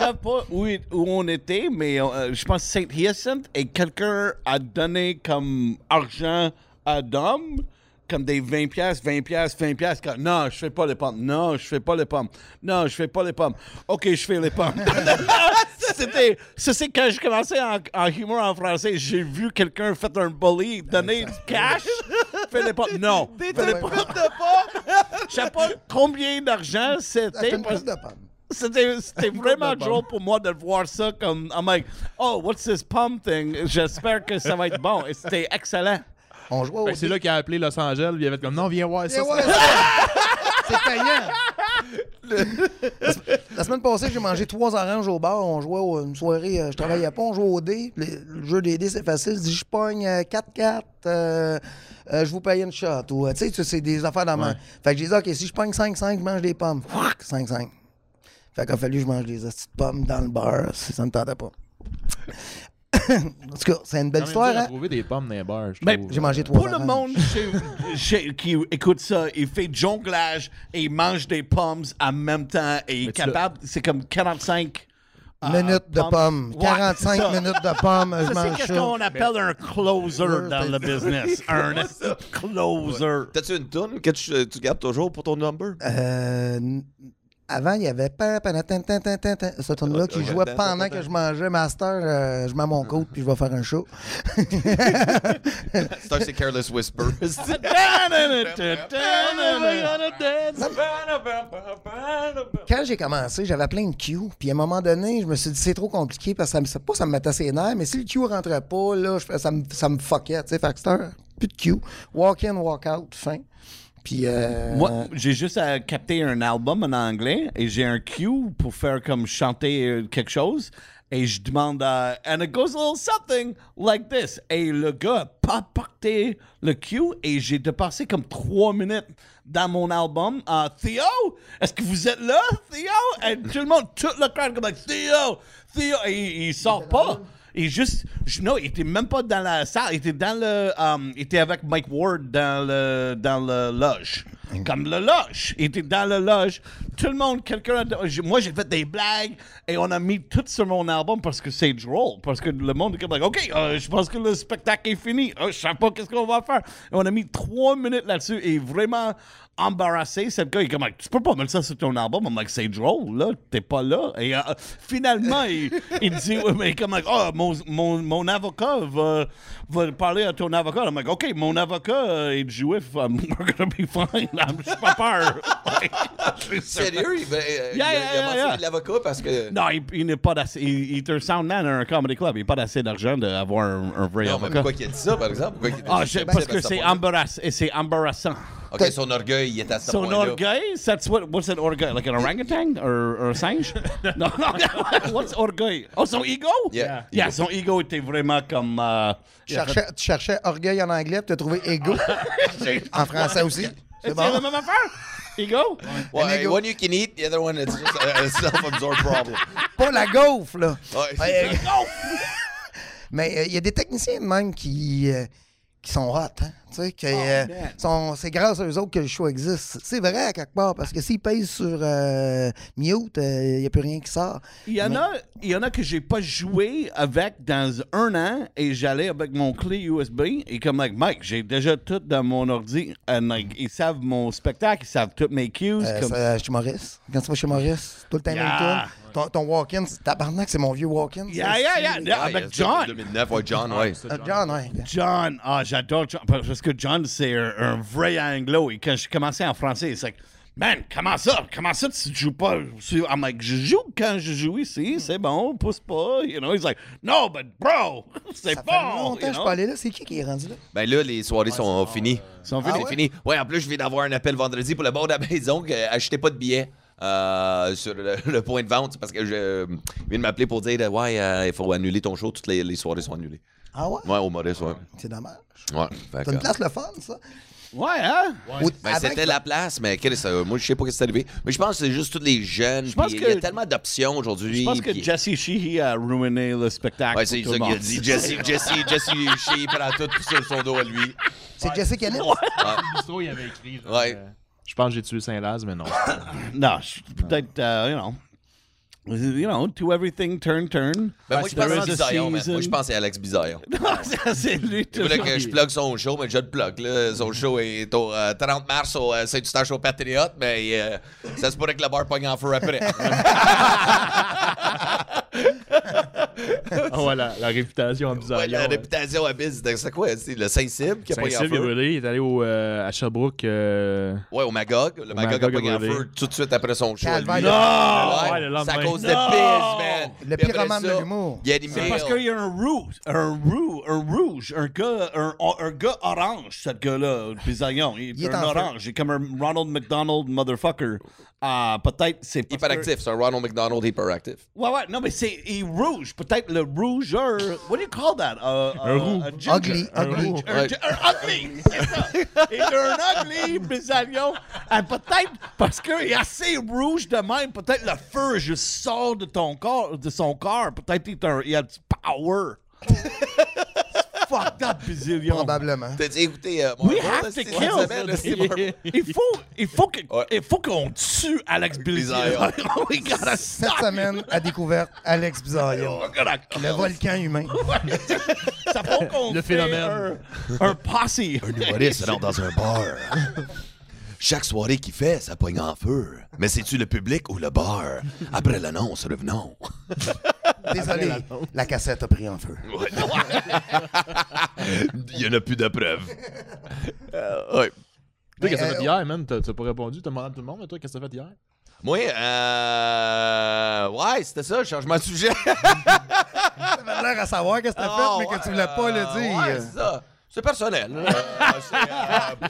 Je sais pas où, où on était, mais euh, je pense Saint Hyacinthe et quelqu'un a donné comme argent à Dom, comme des 20 pièces, 20 pièces, 20 pièces. Non, je fais pas les pommes. Non, je fais pas les pommes. Non, je fais pas les pommes. OK, je fais les pommes. C'était, ça c'est quand je commençais en, en humour en français, j'ai vu quelqu'un faire un bully, donner du cash, faire les pommes. Non, fais les pommes. Je sais pas combien d'argent C'est c'était. une de pommes. C'était vraiment drôle pour moi de voir ça comme I'm like oh what's this pump thing? J'espère que ça va être bon et c'était excellent On jouait que C'est là qu'il a appelé Los Angeles, il avait comme Non, viens voir ça. C'est- payant. La, se- la semaine passée, j'ai mangé trois oranges au bar. On jouait au- une soirée, euh, je travaillais pas, on jouait au dé. Le, le jeu des dés, c'est facile. Je dis, je pogne euh, 4-4, euh, euh, je vous paye une shot. Ou, euh, tu sais, c'est des affaires dans ma. Fait que j'ai dit, OK, si je pogne 5-5, je mange des pommes. 5-5. Fait qu'il a fallu que je mange des de pommes dans le bar, si ça ne tentait pas. en tout cas, c'est une belle histoire, à hein? trouver des pommes dans les bars, trouve. J'ai mangé trois pour le monde chez- chez- qui écoute ça il fait jonglage et il mange des pommes en même temps et il est capable c'est comme 45 euh, Minutes de pommes. Ouais, 45 ça. minutes de pommes, je ça c'est ça. qu'on appelle un closer dans le business? Un closer T'as-tu une toune que tu, tu gardes toujours pour ton number? Euh, avant, il y avait ce tune là qui jouait pendant que je mangeais Master. euh, je mets mon coat puis je vais faire un show. Star, c'est Careless Whisper. Quand j'ai commencé, j'avais plein de cues. Puis à un moment donné, je me suis dit, c'est trop compliqué parce que ça me, pas ça me mettait ses nerfs, mais si le cue rentrait pas, là, je fais- ça, me, ça me fuckait. Tu sais, fait que c'était plus de cue. Walk in, walk out, fin. Puis. Euh, Moi, j'ai juste à capter un album en anglais et j'ai un cue pour faire comme chanter euh, quelque chose. Et je demande à. And it goes a little something like this. Et le gars a pas porté le cue et j'ai dépassé comme trois minutes dans mon album. Theo, est-ce que vous êtes là, Theo? Et tout le monde, tout le crowd comme like, Theo, Theo. Et il, il sort pas. Il juste, je- non, il était même pas dans la salle, il était dans le, um, il était avec Mike Ward dans le, dans le loge, comme le loge. Il était dans le loge. Tout le monde, quelqu'un, moi j'ai fait des blagues et on a mis tout sur mon album parce que c'est drôle, parce que le monde est comme, ok, euh, je pense que le spectacle est fini. Euh, je sais pas qu'est-ce qu'on va faire. Et on a mis trois minutes là-dessus et vraiment embarrassé. Cette gars, il est comme, tu peux pas mettre ça sur ton album. I'm like, c'est drôle, là, t'es pas là. Et euh, finalement, il, il dit, ouais, mais comme, like, oh, mon, mon, mon avocat va, va parler à ton avocat. I'm like, OK, mon avocat euh, est juif. We're gonna be fine. J'ai pas peur. Sérieux? Il, euh, il Yeah, a- yeah, il a yeah, yeah. l'avocat parce que. Non, il, il n'est pas d'assez. Il, est un soundman à un comedy club. Il n'a pas assez d'argent d'avoir un, un vrai Non, mais avocat. pourquoi il a dit ça, par exemple? Pourquoi il a dit Ah, je- parce que c'est pas- embarrass- et c'est embarrassant. Ok, son orgueil, il est à ce Son point-là. orgueil, that's what, what's an orgueil? Like an orangutan? Or, or un singe? non, non, what's orgueil? Oh, son ego? Yeah. Yeah, son ego était vraiment comme... euh, tu, cherchais, tu cherchais orgueil en anglais, puis tu as trouvé ego en français aussi. C'est C'est bon? la même affaire? Ego? Un ego. one you can eat, the other one it's just a, a self-absorbed problem. Pas la gaufre, là. Ouais, c'est euh, Mais euh, il y a des techniciens de même qui, euh, qui sont hot, hein? Tu sais, euh, sont- c'est grâce à eux autres que le show existe. C'est vrai, à quelque part, parce que s'ils pèsent sur euh, mute, il n'y a plus rien qui sort. Il y en a, il y en a que j'ai pas joué avec dans un an et j'allais avec mon clé USB et comme like Mike, j'ai déjà tout dans mon ordi and like ils savent mon spectacle, ils savent toutes mes cues Euh, comme c'est, euh, chez Maurice. Quand tu vas chez Maurice, tout le temps, Yeah. Ton, ton walk-in, c'est- tabarnak, c'est mon vieux walk-in. ça, Yeah, yeah, yeah, yeah, avec John. 2009, ouais, John, ouais. Euh, John, ouais. John, ah, j'adore John, parce que John, c'est un, un vrai anglo. Et quand je commençais en français, c'est like, man, comment ça? Comment ça, tu joues pas? sur- I'm like, je joue quand je joue ici, c'est bon, pousse pas. You know, he's like, no, but bro, c'est Ça fait bon. longtemps you que je pas allé là. C'est qui qui est rendu là? Ben là, les soirées sont finies. sont C'est finies? fini. Ouais, en plus, je viens d'avoir un appel vendredi pour le bord de la maison que achetez pas de billets. euh, sur le, le point de vente parce que je il vient de m'appeler pour dire ouais euh, il faut annuler ton show toutes les, les soirées sont annulées Ah ouais? ouais au Maurice ouais C'est dommage. ouais fait C'est que- une place le fun, ça. Ouais, hein? Ou- Ben, avant c'était que- la place, mais quel est ça? moi, je sais pas ce qui est arrivé. Mais je pense que c'est juste tous les jeunes. pense puis Il y a que- tellement d'options aujourd'hui. Je pense que puis- Jesse Sheehy a ruiné le spectacle. Ouais, pour c'est tout ça le qu'il a monde. dit. Jesse, Jesse, Jesse, Shea prend tout sur son dos à lui. C'est Jesse Kenneth. Bistrot, il avait écrit. genre, Ouais. euh, je pense que j'ai tué Saint-Laz, mais non. Non, je- peut-être, uh, you know, you know, to everything, turn, turn. Ben, moi, je pense Bisaillon, man. Moi, je pense c'est Alex Bisaillon. Ça, c'est lui. Il voulait que je plug son show, mais je le plug. Là. Son show est au euh, 30 mars au euh, Saint-Eustache au Patriote, mais euh, ça se pourrait que le bar pogne en feu après. Ah, voilà, la réputation bizarre. Ouais, la réputation à Biz, c'est quoi? C'est le Saint-Cybe qui a en est feu? brûlé, il est allé au, euh, à Sherbrooke. euh, Ouais, au Magog. Le Magog, a Magog a pogné en brûlé. feu tout de suite après son show. à. Calvaire. Non! Ouais, Ouais, le c'est à cause de! Biz, man. Le homme de l'humour. C'est parce qu'il y a un rouge, un rouge, un rouge, un gars, un, un gars orange, ce gars-là, Bisaillon. Il, Il est est un orange. Il est comme un Ronald McDonald motherfucker. Ah, peut-être c'est Hyperactif, c'est un Ronald McDonald hyperactif. Ouais, ouais, non, mais c'est il est rouge. Peut-être le rougeur. What do you call that? Uh, Un roux. Ugly, Un ugly. roux. Un, un ugly, c'est ça. Est un ugly, Bisaillon. Et peut-être parce qu'il est assez rouge de même, peut-être le feu juste sort de ton corps, de son corps. Peut-être il, est un- il a du power. Fucked up, Bisaillon. Probablement. T'as dit, écoutez, euh, We have to kill. cette semaine. Il faut, il faut que, Ouais. il faut qu'on tue Alex Bisaillon. We gotta Cette semaine, à découverte, Alex gonna kill Le volcan humain. Ça faut qu'on Le phénomène. Un, un posse. Humoriste rentre dans un bar. Chaque soirée qu'il fait, ça pogne en feu. Mais c'est-tu le public ou le bar? Après l'annonce, revenons. Désolé, la cassette a pris en feu. Il y en a plus de preuves. Euh, ouais. Toi, qu'est-ce que t'as fait euh, hier, man? T'as pas répondu, t'as demandé à tout le monde, mais toi, qu'est-ce que t'as fait hier? Moi, euh... Ouais, c'était ça, changement de sujet. T'avais l'air à savoir qu'est-ce que t'as Ah, fait, mais que ouais, tu voulais pas le dire. Ouais, c'est ça. C'est personnel. Euh, c'est, euh,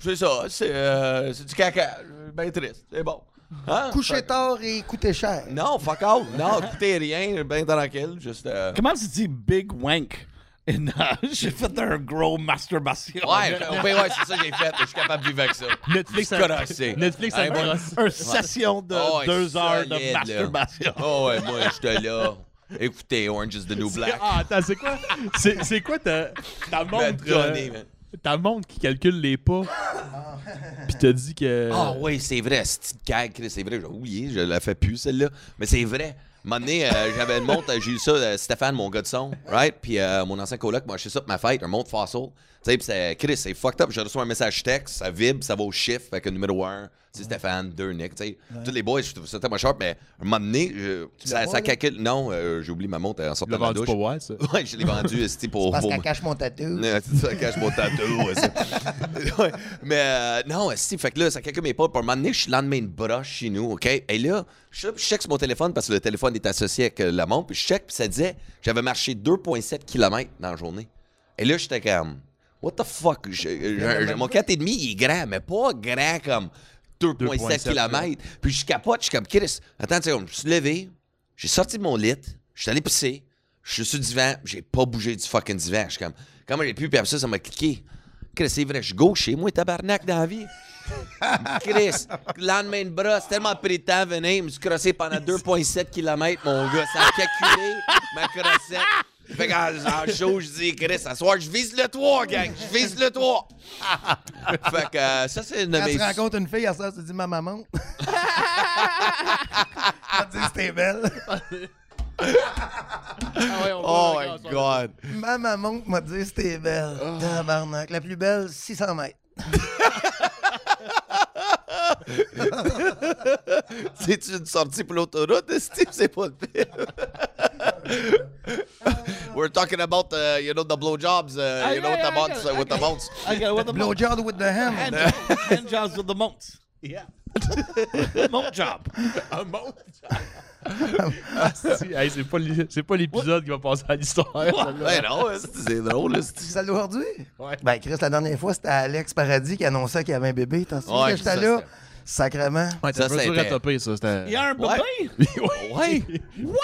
c'est ça. C'est, euh, c'est du caca. Ben triste. C'est bon. Hein? Coucher Fait- tard et coûter cher. Non, fuck out. Non, écoutez rien. Ben tranquille. Juste. euh, Comment tu dis big wank? And, uh, j'ai fait un gros masturbation. Ouais, ouais, ouais, c'est ça que j'ai fait. Je suis capable de vivre avec ça. Netflix, suis crossé. Netflix, me moi- crosse. Une session de Oh, ouais, deux heures de solide, là. masturbation. Oh ouais, moi, j'étais là. Écoutez, Orange is the New Black. Ah, attends, c'est quoi? C'est c'est quoi ta, ta Ben, montre? Johnny, euh, man. Ta montre qui calcule les pas. Pis t'as dit que. Ah oui, c'est vrai, petite gag, c'est vrai, j'ai oublié, je la fais plus celle-là. Mais c'est vrai. Un euh, j'avais une montre, j'ai eu ça, euh, Stéphane, mon gars de son, right? Puis euh, mon ancien coloc m'a acheté ça pour ma fête, un montre fossil. Tu sais, puis c'est, Chris, c'est fucked up. Je reçois un message texte, ça vibre, ça va au chiffre, avec un numéro 1. C'est Stéphane, deux Nick, tu sais. Tous les boys, je trouve ça tellement sharp, mais un moment donné, je- ça, calcule. Non, euh, j'ai oublié ma montre en sortant de la vendu douche. pour ça? Ouais, je l'ai vendu, esti, pour. Parce pour- qu'elle cache mon tatou. Ouais, c'est ça, cache mon tatou. ouais, ça. Ouais, mais euh, non, si, fait que là, ça calcule mes pas. Pour un moment donné, je suis le lendemain de broche chez nous, OK? Et là, je, je check sur mon téléphone parce que le téléphone est associé avec euh, la montre. Puis je check, puis ça disait j'avais marché 2,7 km dans la journée. Et là, j'étais comme, what the fuck? Je- je- je- mon 4,5, il est grand, mais pas grand comme 2,7 2,7, km. Puis je capote, je suis comme, Chris, attends, je me suis levé, j'ai sorti de mon lit, je suis allé pisser, je suis sur le divan, j'ai pas bougé du fucking divan. Je suis comme, comment j'ai pu, puis après ça, ça m'a cliqué. Chris, c'est vrai, je suis gaucher, moi, tabarnak dans la vie. Chris, lendemain de bras, c'est tellement pris de temps, venez, je me suis crossé pendant 2,7 km, mon gars. Ça a calculé ma crossette. Fait qu'en en show, je dis, Chris, ce soir, je vise le toit, gang. Je vise le toit. fait que euh, ça, c'est une de Quand mes. tu rencontres une fille, à ça, tu dis ma maman. Tu dis c'était belle. Oh my God. Ma maman m'a dit c'était belle. Tabarnak. La plus belle, 600 mètres. C'est une sortie pour l'autoroute, Steve? C'est pas le pire. We're talking about, uh, you know, the blowjobs, uh, you know, yeah, with the it, uh, with I the mounts. I got it with the Blow job with the hand. hand, hand jobs with the. Yeah. Monk job. Un! Ah, si, hey, c'est pas l'épisode qui va passer à l'histoire. Ouais, non, c'est drôle, c'est- C'est aujourd'hui? Ouais. Ben, Chris, la dernière fois, c'était Alex Paradis qui annonçait qu'il y avait un bébé. T'en souviens j'étais là? Sacrement? Ouais, Ça, ça, c'est dur à ça. C'était... Il y a un bébé? Ouais.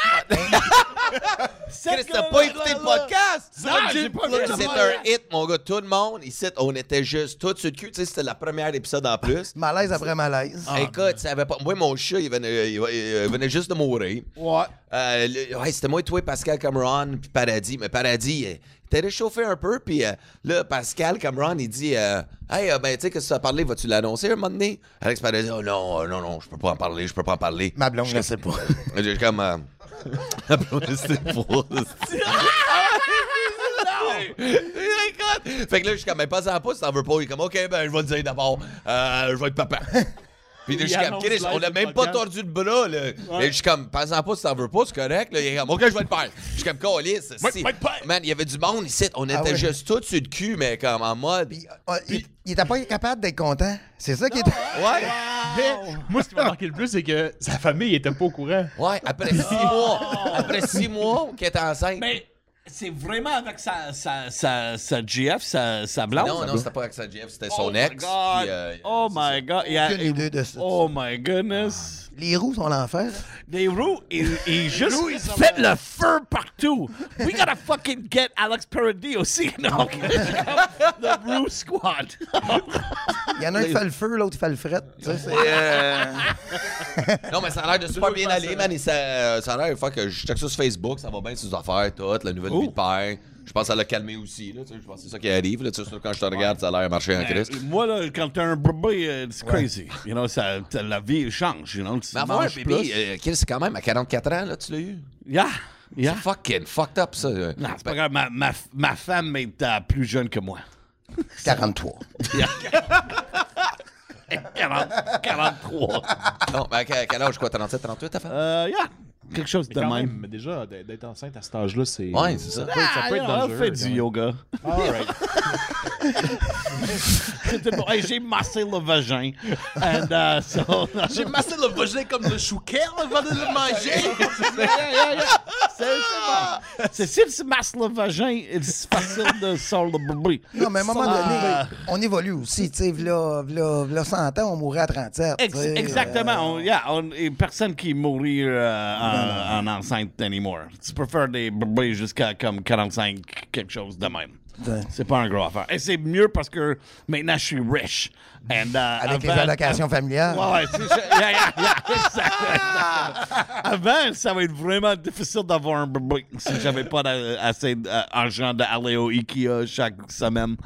Cette Chris, t'as pas écouté le podcast? Non, j'ai pas écouté le C'est un hit, mon gars. Tout le monde, ici, on était juste tout sur le cul. Tu sais, c'était la première épisode en plus. Malaise après malaise. Écoute, ça avait pas... moi, mon chat, il venait, il, il venait juste de mourir. Ouais. Euh, le- ouais, c'était moi, toi, Pascal Cameron, puis Paradis. Mais Paradis, euh, était réchauffé un peu, puis euh, là, Pascal Cameron, il dit euh, Hey, euh, ben, tu sais, que ça a parlé, vas-tu l'annoncer un moment donné? Alex Paradis, oh non, non, non, je peux pas en parler, je peux pas en parler. Ma blonde, je sais pas. J'ai comme. Euh... Ma blonde, c'était pour. Écoute! Fait que là, je suis comme, mais pas en pas si t'en veux pas. Il est comme, OK, ben, je vais le dire d'abord. Euh, je vais être papa. Puis là, je suis comme, Chris, on a même pas tordu le bras, là. Et je suis comme, pas en pas si t'en veux pas, c'est correct. Là. Il est comme, OK, je vais le faire. Je suis comme, Colis. si. Man, il y avait du monde ici. On était Ah ouais. juste tous sur le cul, mais comme en mode. Puis, euh, il, il était pas capable d'être content. C'est ça qui était. Ouais. Mais, moi, ce qui m'a marqué le plus, c'est que sa famille était pas au courant. Ouais, après six mois. Après six mois qu'elle est enceinte. Mais c'est vraiment avec sa, sa, sa, sa GF, sa, sa blonde? non, sa non, c'était pas avec sa Jeff, c'était Oh son my ex. God. puis, euh, oh my God. Il y a- Aucune idée de ça. Oh my goodness. Les roues sont l'enfer. Des roues, il, il juste fait le feu partout. We gotta fucking get Alex Paradis aussi. Non, the Roux Squad. Il y en a un qui fait le feu, l'autre qui fait le fret. Euh, non, mais ça a l'air de super bien aller, man. Et ça, ça a l'air, fuck, je check ça sur Facebook, ça va bien ses affaires, tout, la nouvelle vie de père. Je pense que ça l'a calmé aussi, là, tu sais, je pense que c'est ça qui arrive, là, tu sais, quand je te regarde, ça a l'air marcher en Christ. Moi, là, quand t'as un bébé, euh, it's crazy. You know, ça, la vie change, you know. Tu Mais avoir un bébé, euh, Chris, c'est quand même à 44 ans, là, tu l'as eu? Yeah, yeah. C'est fucking fucked up, ça. Non, c'est pas grave. Ma, ma, ma femme est euh, plus jeune que moi. 43. 40 43. Non, mais à quel quel âge, quoi? 37, 38, ta femme? Euh, yeah. Quelque chose Mais de quand même. même, mais déjà, d'être enceinte à cet âge-là, c'est. Ouais, c'est ça. peut être- ça peut être Ah, dangereux. fait du yoga. Alright. C'était bon. Hey, j'ai massé le vagin. And, uh, so, J'ai massé le vagin comme le chouquet avant de le manger. C'est si tu masses le vagin, c'est facile de sortir le bébé. Non, mais à un moment Ah. donné, on évolue aussi. Tu sais, v'là, v'là, v'là 100 ans, on mourrait à 37. Ex- exactement. euh, On- yeah, on- et personne qui mourit euh, en, en enceinte anymore. Tu peux faire des bébés jusqu'à comme 45, quelque chose de même. C'est pas un gros affaire. Et c'est mieux parce que maintenant je suis riche. And, euh, Avec les avant- allocations familiales. Ouais, ouais. Yeah, yeah, yeah, exactement. Avant, ça va être vraiment difficile d'avoir un bébé si j'avais pas assez d'argent d'aller au Ikea chaque semaine.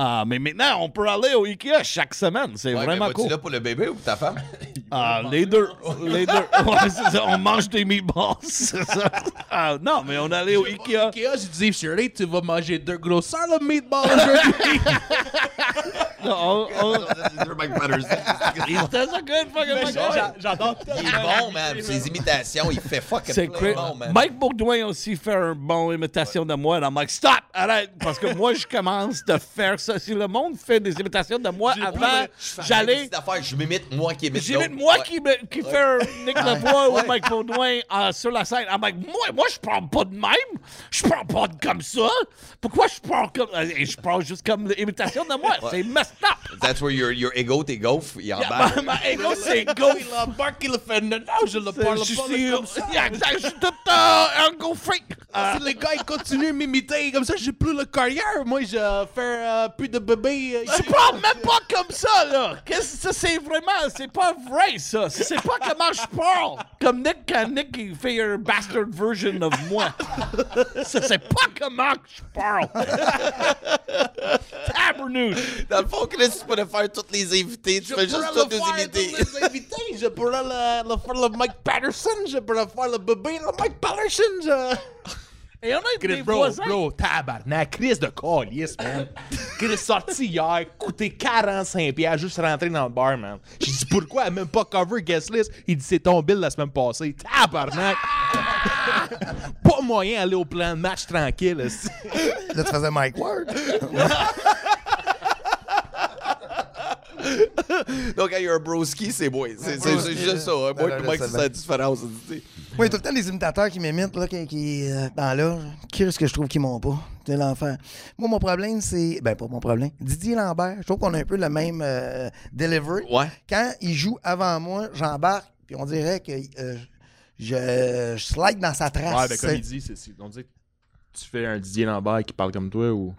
Ah, mais maintenant, on peut aller au Ikea chaque semaine. C'est Ouais, vraiment mais cool. là pour le bébé ou pour ta femme? Ah, les deux. Les deux. Ouais, c'est ça. On mange des meatballs. C'est ça. Ah, non, mais on allait au Ikea. Ok, j'ai dit, Shirley, tu vas manger deux grosseurs le meatball aujourd'hui. Non, on- on- Mike Patterson. That's a good fucking. J'adore Il est bon, man. Ses imitations, il fait fucking C'est bon, man. Mike Bourdain aussi fait une bonne imitation de moi. I'm like, stop, arrête. Parce que moi, je commence de faire ça. Si le monde fait des imitations de moi avant, j'allais. je m'imite moi qui imite J'imite moi Ouais. qui, me- qui fait un Nick Lavoie ou Mike Baudouin euh, sur la scène. I'm like, moi, moi je parle pas de même. Je parle pas de comme ça. Pourquoi je parle comme. euh, Et je parle juste comme l'imitation de moi. C'est messed up. That's where your, your ego, tes gaufres, il Yeah, embarque. ma, ma ego, c'est go. Il embarque, il le fait. Non, je le parle je pas suis- comme ça. Yeah, exact, je suis tout euh, un go freak. Si les gars ils continuent de m'imiter comme ça, j'ai plus le carrière. Moi, je fais euh, plus de bébés. euh, Je parle même pas comme ça, là. Qu'est-ce que ça, c'est vraiment, c'est pas vrai, ça. C'est pas comment je parle. Comme Nick, quand Nick, il fait un bastard version of moi. Ça, c'est pas comment je parle. Tabernouche. Dans le fond, Chris, tu pourrais faire tous les invités. Tu fais juste tous les invités. Je pourrais le, le faire le Mike Patterson. Je pourrais faire le bébé, le Mike Patterson. Je... Et on a des Chris, bro, voisins. bro, tabarnak, Chris de calice, man. Chris sorti hier, coûté 45 piastres juste rentrer dans le bar, man. J'ai dit pourquoi elle même pas cover guest list? Il dit c'est ton bill la semaine passée. Tabarnak. pas moyen d'aller au plan de match tranquille. Là, tu faisais Mike Ward. Donc, quand il y a un broski, c'est moi. C'est juste ça. hein. Moi, ça c'est la différence. tu sais. Oui, tout le temps, les imitateurs qui m'imitent, là, qui, qui euh, dans là, qu'est-ce que je trouve qu'ils m'ont pas? C'est l'enfer. Moi, mon problème, c'est. Ben, pas mon problème. Didier Lambert, je trouve qu'on a un peu le même euh, delivery. Ouais. Quand il joue avant moi, j'embarque, puis on dirait que euh, je, je slide dans sa trace. Ouais, ben comme il dit, c'est, c'est- on dit que tu fais un Didier Lambert qui parle comme toi ou?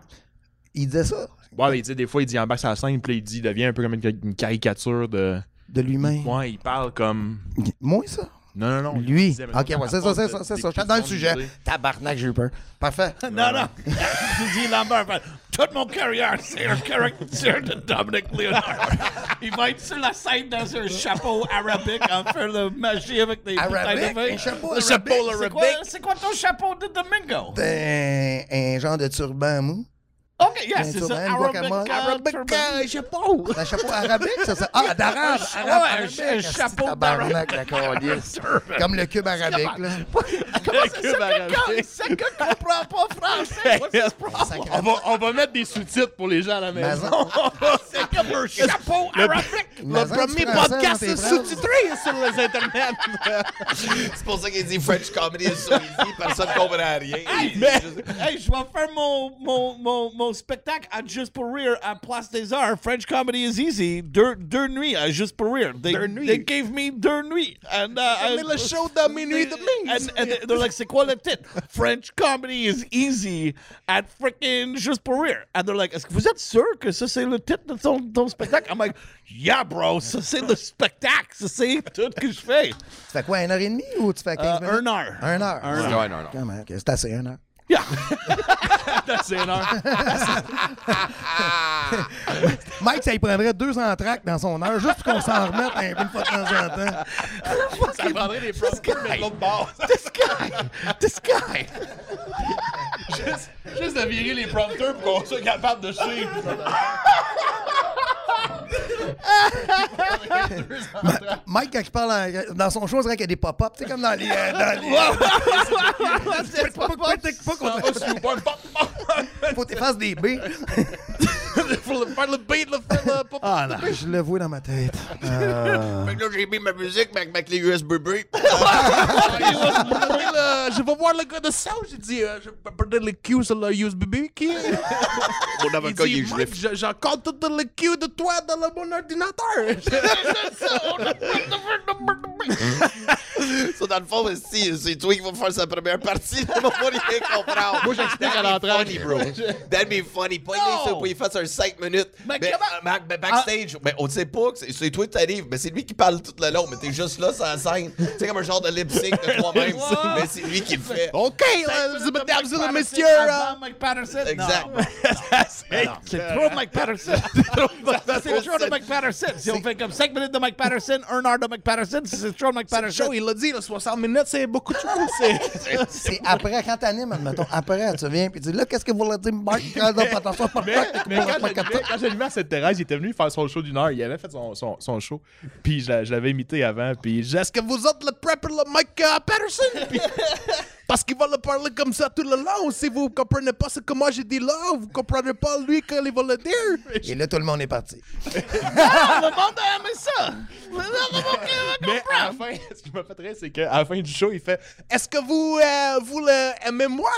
Il disait ça Ouais, ben, il dit des fois, il dit en bas sur la scène, puis il dit, il devient un peu comme une, une caricature de. de lui-même. Ouais, il parle comme. Moi, ça? Non, non, non. Lui. mais Ok, ouais, à c'est ça, c'est de- ça, c'est ça. Je dans le sujet. idée. Tabarnak, j'ai eu peur. Parfait. Non, non. Didier Lambert fait toute mon carrière, c'est un caricature de Dominic Leonard. Il va être sur la scène dans un chapeau arabique en faire le magie avec des Arabique? de. Un chapeau Le chapeau arabique? C'est quoi, ton chapeau de Domingo? Un, un genre de turban mou. Ok, yeah, Un c'est ça. une Arabic, guacamole. Arabic, turban. euh, chapeau. C'est un chapeau arabique, ça? ça? Ah, d'arabe. Arabe, un arabique. chapeau d'arabe. la. Comme le cube arabique, là. Comment ça, c'est quelqu'un? c'est qui comprend pas français? On va, on va mettre des sous-titres pour les gens à la maison. C'est comme un chapeau arabique. Le premier podcast phrases. sous-titré sur les internets. C'est pour ça qu'il dit French comedy is so easy, personne ne comprend rien. Hey, je vais faire mon, mon, spectacle à Juste pour rire à Place des Arts. French comedy is easy. Deux, deux nuits à Juste pour rire. They, Deux they gave me deux nuits. And, uh, Mais le show de minuit de And, Mings. and they're like, c'est quoi le titre? French comedy is easy at freaking Juste pour rire. And they're like, est-ce que vous êtes sûr que ça c'est le titre de ton, ton spectacle? I'm like, yeah, bro, ça c'est le spectacle. Ça c'est tout que je fais. Tu fais quoi, une heure et demie ou tu fais 15 Euh, minutes? un heure. Un heure. Un Ouais, non, non. Comment? ok, C'est assez, une heure. Yeah. C'est une heure. Mike, ça y prendrait deux entractes dans son heure, juste pour qu'on s'en remette un peu une fois de temps en temps. Ça prendrait des prompteurs, mais de l'autre bord. This guy. This guy. juste, juste de virer les prompteurs pour qu'on soit capable de suivre. Ma- Mike, quand il parle en- dans son show, on dirait qu'il y a des pop-up, tu sais, comme dans les. euh, dans les Faut que tu- Faut que tu fasses des B. Faire le beat, le faire le. Ah, non. Je le vois dans ma tête. Fait que là, j'ai mis ma musique avec ma clé USB. Je vais voir le gars de son. J'ai dit, euh, je peux perdre le cue sur le USB key. Mon Il avocat, il dit, est j'ai encore tout le cue de toi dans le bon ordinateur. Ça, dans le fond, si, c'est toi qui vas faire sa première partie, on va pas rien comprendre. Moi, j'explique à l'entrée. funny, bro. That'd be funny. Pas ça, pour y 5 minutes. Mais Mais, comment- euh, backstage, mais on sait pas que c'est- c'est toi qui t'arrives, mais c'est lui qui parle tout le long, mais t'es juste là sur la scène. Tu sais, comme un genre de lip sync de toi-même, mais c'est lui qui le fait. OK, mesdames et Mike messieurs. Mike Patterson. Exact. C'est trop Mike Patterson. c'est trop de Mike Patterson. Si on fait comme 5 minutes de Mike Patterson, 1 heure de Mike Patterson, c'est trop Mike Le Patterson. show, il l'a dit, là, 60 minutes, c'est beaucoup de choses. c'est- C'est après, quand t'animes, admettons, après, tu viens, puis tu dis, là, qu'est-ce que vous voulez dire, Mike? Quand on attention, pas Mais, quand quand j'ai allumé à cette Thérèse, il était venu faire son show d'une heure. Il avait fait son, son, son show. Puis je, l'a- je l'avais imité avant. Puis dis, est-ce que vous êtes le prepper, le Mike euh, Patterson? Puis- parce qu'il va le parler comme ça tout le long. Si vous comprenez pas ce que moi j'ai dit là, vous comprenez pas lui quand il va le dire. Et là, tout le monde est parti. Ah, le monde a aimé ça. Mais à la fin, ce qui m'a fait rire, c'est qu'à la fin du show, il fait Est-ce que vous, euh, vous le aimez moi?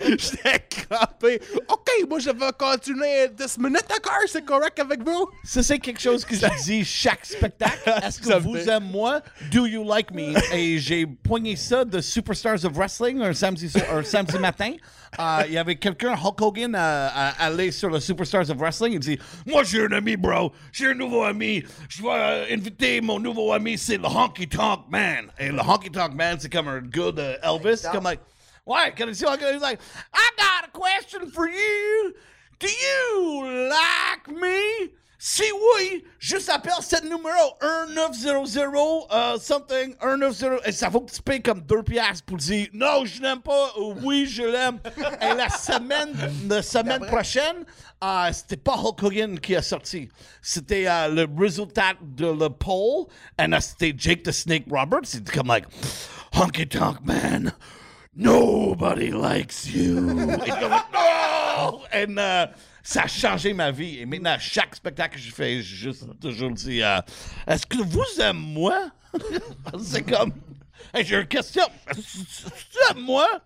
J'étais crampé. Ok, moi je vais continuer 10 minutes encore, c'est correct avec vous? Ça, c'est quelque chose que je dis chaque spectacle. Est-ce que vous fait- aimez moi? Do you like me? Et j'ai poigné ça de Superstars of Wrestling un samedi, so- un samedi matin. Euh, Il y avait quelqu'un, Hulk Hogan, à, à aller sur le Superstars of Wrestling. Il dit Moi, j'ai un ami, bro. J'ai un nouveau ami. Je vais euh, inviter mon nouveau ami. C'est le Honky Tonk Man. Et le Honky Tonk Man, c'est comme un gars de Elvis. Comme like, Il Honky Tonk, he's like I got a question for you. Do you like me? Si oui, juste appelle ce numéro 1900 euh, something 190 et ça vaut que tu payes comme 2 piastres pour dire non, je l'aime pas ou oui, je l'aime. et la semaine, la semaine prochaine, euh, c'était pas Hulk Hogan qui a sorti. C'était euh, le résultat de le poll et euh, c'était Jake the Snake Roberts. C'était comme like Honky Tonk Man. Nobody likes you. Et comme, no! Et euh, ça a changé ma vie. Et maintenant, chaque spectacle que je fais, je juste toujours dis euh, Est-ce que vous aimez moi? C'est comme J'ai une question. Est-ce que Tu aimes moi? And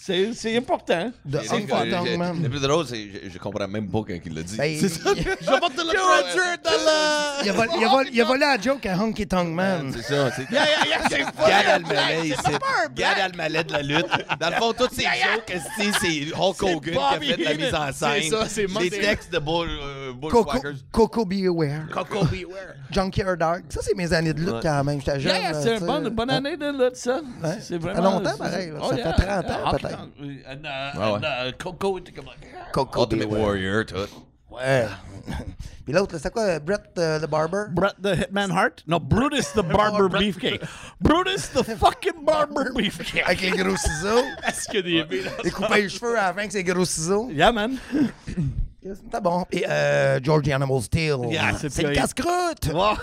C'est c'est important. De j'ai- Man. Le plus drôle, c'est que je, je comprends même pas quand il l'a dit. Ben, C'est ça. il- Je vais te le traduire dans le. Il a, volé la joke à Honky Tonk Man. C'est ça. C'est Gad blague, ici. c'est pas un Gad blague. Elmaleh de la lutte. Dans le fond, toutes ces jokes, c'est Hulk Hogan qui a fait de la mise en scène. C'est ça, c'est moi, Les c'est- textes de Bull, euh, Coco, Bushwhackers. Coco Be Aware. Coco Beware. Junkyard Dog. Ça, c'est mes années de lutte quand même. J'étais jeune. C'est une bonne, année de lutte, ça. C'est Ça vraiment. fait longtemps, pareil, là. Ça fait 30 ans, Ah, peut-être. uh, Ouais, uh, Coco était comme. like, Coco Ultimate. Warrior, tout. Ouais. Puis l'autre, c'était quoi? Brett euh, the Barber? Brett the Hitman Hart? No, Brutus the Barber Beefcake. Brutus the fucking Barber Beefcake. Avec les gros ciseaux. Est-ce a des Il coupait les cheveux à la fin avec ses gros ciseaux. Yeah, man. C'était bon. Et euh, George the Animal Steel. Yeah, c'est c'est le casse-croûte. Wow.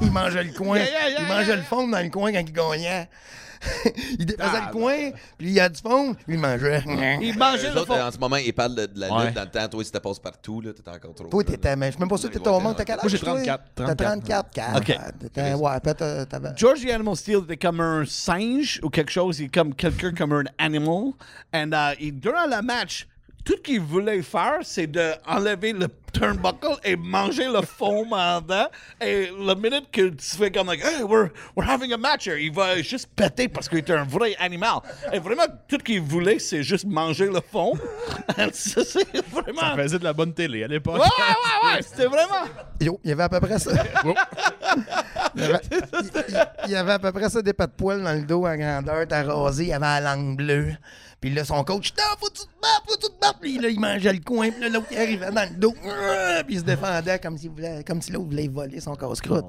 Il mangeait le coin. Yeah, yeah, yeah, il mangeait yeah. le fond dans le coin quand il gagnait. il défaisait le coin, puis il y a du fond, puis il mangeait. Il mangeait le autres, fond. en ce moment, ils parlent de, de la Ouais. lutte dans le temps. Toi, si t'as passe partout, là, t'étais encore trop. Toi, t'étais, mais je suis même pas sûr que t'étais au monde. T'as quel âge? Moi, j'ai toi? 34, T'as 34, 4. OK. Ouais, peut-être t'avais. George the Animal Steel était comme un singe ou quelque chose. Il est comme quelqu'un comme un animal. And uh, il- durant le match, tout ce qu'il voulait faire, c'est d'enlever le turnbuckle et manger le foam en dedans. Et la minute que tu fais comme, like, hey, we're, we're having a match here, il va juste péter parce qu'il était un vrai animal. Et vraiment, tout ce qu'il voulait, c'est juste manger le ça, c'est vraiment. Ça faisait de la bonne télé à l'époque. Ouais, ouais, ouais, ouais, c'était vraiment. Yo, il y avait à peu près ça. il, y avait, il y avait à peu près ça des pas de poils dans le dos à grandeur, t'as rasé, il y avait la langue bleue. Puis là, son coach, non, faut que tu te battes, faut que tu te battes. Puis là, il mangeait le coin, puis là, l'autre, il arrivait dans le dos. Ah, Puis il se défendait comme s'il voulait, comme si l'autre voulait voler son casse-croûte.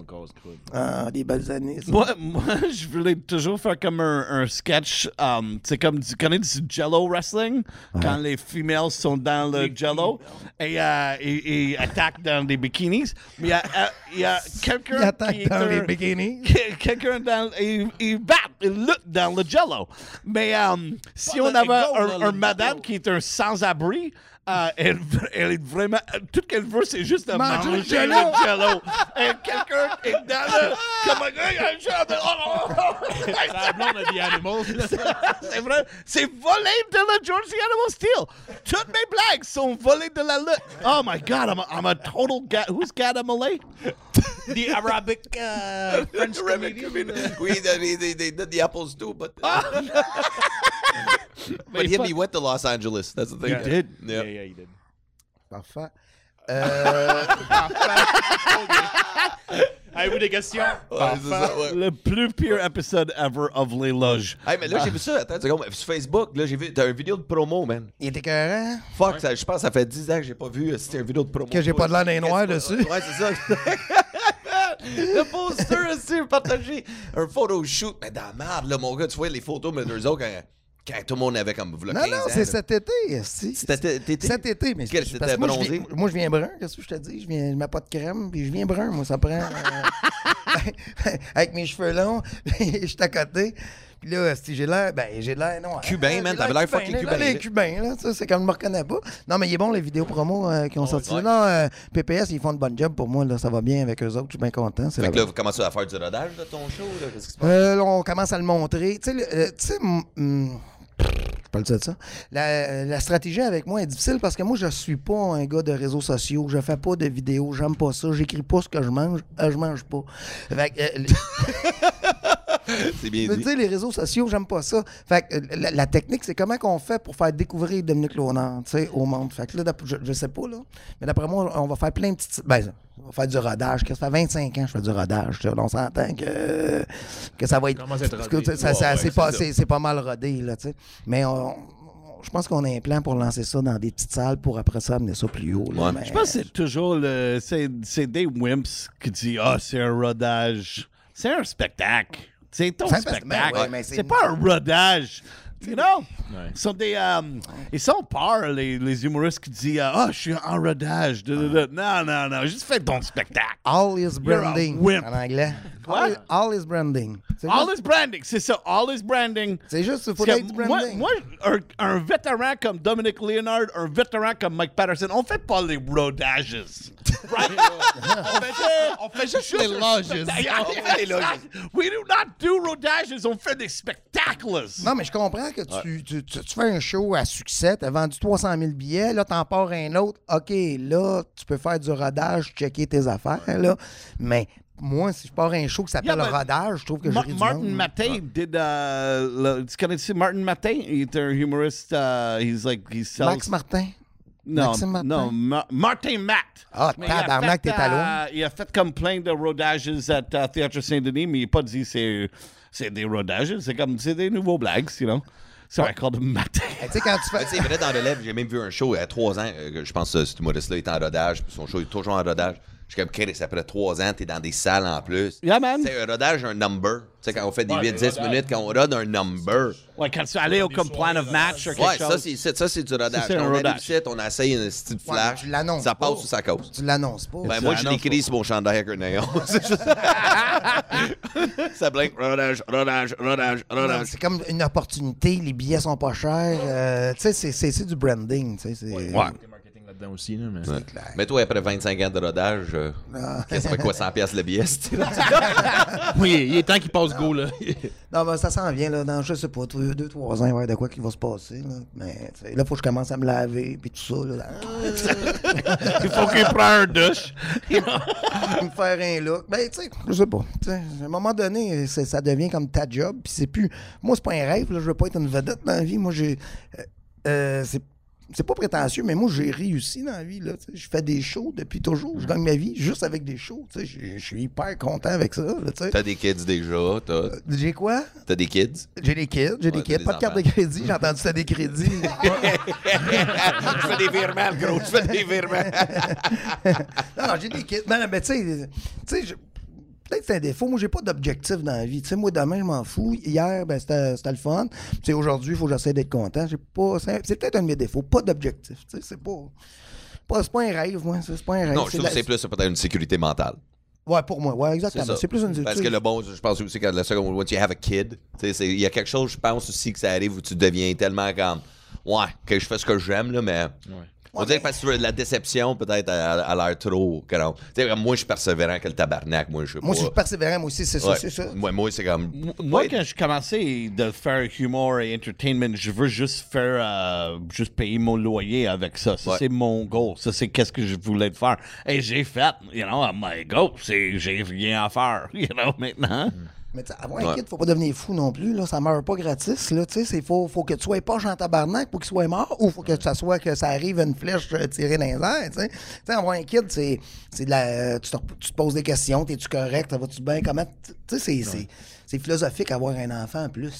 Ah, des belles années, ça. Moi, moi, je voulais toujours faire comme un, un sketch. um, c'est comme tu connais du Jello wrestling? Quand les femelles sont dans le Jello et euh, ils, ils attaquent dans des bikinis. Mais il y a, euh, a quelqu'un Il attaque qui dans les bikinis. que- quelqu'un dans il, il bat, il lutte dans le Jello. Mais um, si Pas on dans les un, un madame qui est un sans-abri. euh, elle, elle est vraiment. Tout qu'elle veut, c'est juste de Manger manger, le Jell-O. Et quelqu'un est dans le. Comme un gars, il y a un jello. Oh, oh, oh. La blonde a des animals. C'est vrai. C'est volé de la George the Animal Steel. Toutes mes blagues sont volées de la lutte. Oh my God, I'm a, I'm a total ga- Who's Gada Malay? The Arabic uh, French comedian. Oui, they, they, they did the apples too, but but Mais him, he went to Los Angeles. That's the thing. He did? Yeah. Yeah, yeah, he did. Parfait. Euh, Avez-vous des questions? Ouais, c'est ça, ouais. Le plus pire épisode ever of Les Loges. Hey, mais là, j'ai vu ça. Attends une seconde. Sur Facebook, là, j'ai vu. T'as une vidéo de promo, man. il était écœurant. Fuck, ça, je pense que ça fait 10 ans que j'ai pas vu. euh, C'était une vidéo de promo. Que j'ai pas de l'air d'un noir dessus. Ouais, c'est ça. le poster aussi, partagé. Un photo shoot. Mais dans la merde, là, mon gars, tu vois les photos, mais deux autres, quand, quand tout le monde avait comme. Non, 15 non, c'est cet été. esti. C'était t'étais- Cet été, mais Quel, parce que moi, je bronzé? viens, moi, je viens brun, qu'est-ce que je te dis? Je, viens, je mets pas de crème, puis je viens brun, moi, ça prend... euh, avec mes cheveux longs, je suis à côté. Puis là, si j'ai l'air, ben, j'ai l'air noir. Cubain, J'ai man, t'avais l'air fucking là, cubain, Les cubains, là, ça, c'est comme je me reconnais pas. Non, mais il est bon, les vidéos promo euh, qui ont sorti. ouais. Non, euh, PPS, ils font de bonne job pour moi, là, ça va bien avec eux autres, je suis bien content. Fait que là, vous commencez à faire du rodage de ton show, là? Qu'est-ce qui se passe? on commence à le montrer. Tu sais, tu sais, je peux le dire de ça. La, la stratégie avec moi est difficile parce que moi, je suis pas un gars de réseaux sociaux. Je fais pas de vidéos. J'aime pas ça. J'écris pas ce que je mange. euh, je mange pas. Fait que, euh, C'est bien dit. sais, les réseaux sociaux, j'aime pas ça. Fait que, euh, la, la technique, c'est comment qu'on fait pour faire découvrir Dominique sais, au monde. Fait que là, je, je sais pas, là. Mais d'après moi, on va faire plein de petites... Ben, on va faire du rodage. que Ça fait 25 ans que je fais du rodage. On s'entend que, que ça va être... Parce que, ça- ça- Ouais, c'est pas, c'est c'est- pas mal rodé, là, tu sais. Mais on- on- je pense qu'on a un plan pour lancer ça dans des petites salles pour après ça amener ça plus haut. là. Ouais. Mais- Je pense que c'est toujours le. C'est, c'est des wimps qui disent Ah, c'est un rodage. C'est un spectacle. C'est ton C'est spectacle. spectacle, ouais, mais c'est- c'est pas un rodage. You know? Ouais. Ils sont des. euh, ils sont peurs, les, les humoristes qui disent Ah, je suis en rodage. Da, da, da. Non, non, non. Juste fais ton spectacle. All is branding en anglais. Quoi? All, all is branding. All juste- is branding. C'est ça. All is branding. C'est juste, il faut être branding. moi, un, un vétéran comme Dominic Leonard, un vétéran comme Mike Patterson, on fait pas les rodages. Right? on, fait, on fait juste les loges. On fait les loges. We do not do rodages, on fait des spectacles. Non, mais je comprends que tu, tu, tu- tu fais un show à succès, tu as vendu 300 000 billets, là, t'en pars un autre. OK, là, tu peux faire du rodage, checker tes affaires, là. Mais moi, si je pars un show qui s'appelle Yeah, rodage, je trouve que Ma- du Martin monde. Mattei did. Uh, le- tu connais Martin Mattei? Il est un humoriste. Uh, he's like he sells. Max Martin? Non, Maxime Martin? non, Ma- Martin Matt. Ah, tabarnak, t'es à loin. euh, il a fait comme plein de rodages à uh, Théâtre Saint-Denis, mais il n'a pas dit c'est c'est des rodages, c'est comme c'est des nouveaux blagues, you know. So I called him Matt. Hey, tu sais, quand tu fais. tu sais, vrai, dans le j'ai même vu un show il y a trois ans. euh, je pense que cet humoriste-là est en rodage. Son show est toujours en rodage. Je suis comme, Chris, après trois ans, t'es dans des salles en plus. Yeah, man. C'est un rodage, un number. Tu sais, quand on fait des Ouais, 8-10 le rodage. minutes, quand on rode un number. Ouais, quand tu allais au comme plan of match ou quelque Ouais, chose. ça, c'est, c'est- ça, c'est du rodage. c'est un Quand on rodage. ici, on essaye un style Ouais, flash. l'annonces ça passe pas. ou ça cause? Tu l'annonces pas. Ben, Tu moi, je l'écris sur mon chandail avec un néon. C'est juste- ça blinque. Rodage, rodage, rodage, rodage. C'est comme une opportunité, les billets sont pas chers. euh, tu sais, c'est- c'est c'est du branding. tu sais, c'est- Ouais. Là-dedans aussi, là, mais... Ouais. Mais toi, après 25 ans de rodage, euh, Ah. qu'est-ce que ça fait quoi, 100 piastres le billet? Oui, il est temps qu'il passe go, là. Non, ben, ça s'en vient, là, dans, je sais pas, deux, deux, trois ans, il va y avoir de quoi qui va se passer, là. Mais, tu sais, là, faut que je commence à me laver, puis tout ça, là. Il faut qu'il prenne un douche. me faire un look. Ben, tu sais, je sais pas. Tu sais, à un moment donné, ça devient comme ta job, puis c'est plus... Moi, c'est pas un rêve, là, je veux pas être une vedette dans la vie. Moi, j'ai... euh, euh, c'est... c'est pas prétentieux, mais moi, j'ai réussi dans la vie. Là, tu je fais des shows depuis toujours. Je gagne ma vie juste avec des shows. tu. Je suis hyper content avec ça. tu. T'as des kids déjà, t'as? J'ai quoi? t'as des kids? J'ai des kids, j'ai des kids. t'as Pas de carte de crédit. J'ai entendu ça des crédits. je fais des virements, gros, je fais des virements. non, non, j'ai des kids. Ben, tu sais, tu sais, je- Peut-être que c'est un défaut. Moi, j'ai pas d'objectif dans la vie. Tu sais, moi, demain, je m'en fous. Hier, ben, c'était le fun. Tu sais, aujourd'hui, il faut que j'essaie d'être content. J'ai pas. C'est peut-être un de mes défauts. Pas d'objectif. Tu sais, c'est pas. pas- C'est pas un rêve, moi. C'est pas un rêve. Non, je trouve que c'est plus peut-être une sécurité mentale. Ouais, pour moi. Ouais, exactement. C'est plus une Parce que le bon, je pense aussi que la seconde, once you have a kid, tu sais, c'est- il y a quelque chose, je pense aussi que ça arrive où tu deviens tellement comme, ouais, que je fais ce que j'aime, là, mais. On Ouais, dirait que parce que la déception, peut-être, à, à l'air trop. que non. Tu sais, comme moi, je suis persévérant que le tabarnak. Moi, je Moi, je suis pas. persévérant, moi aussi, c'est ça, Ouais. c'est ça. Moi, moi, c'est comme. Moi, Ouais. quand je commençais de faire humour et entertainment, je veux juste faire, euh, juste payer mon loyer avec ça. Ça, Ouais. c'est mon goal. Ça, c'est qu'est-ce que je voulais faire. Et j'ai fait, you know, I'm like, go, j'ai rien à faire, you know, maintenant. Mais tu sais, avoir un Ouais. kid, faut pas devenir fou non plus. Là. Ça meurt pas gratis. Là. Tu sais, Il faut, faut que tu sois poche en tabarnak pour qu'il soit mort ou faut que ça soit que ça arrive une flèche euh, tirée dans les airs. Avoir un kid, c'est c'est de la. Tu te, tu te poses des questions, t'es-tu correct, ça va-tu bien, comment. Tu sais, c'est- c'est. C'est philosophique avoir un enfant en plus,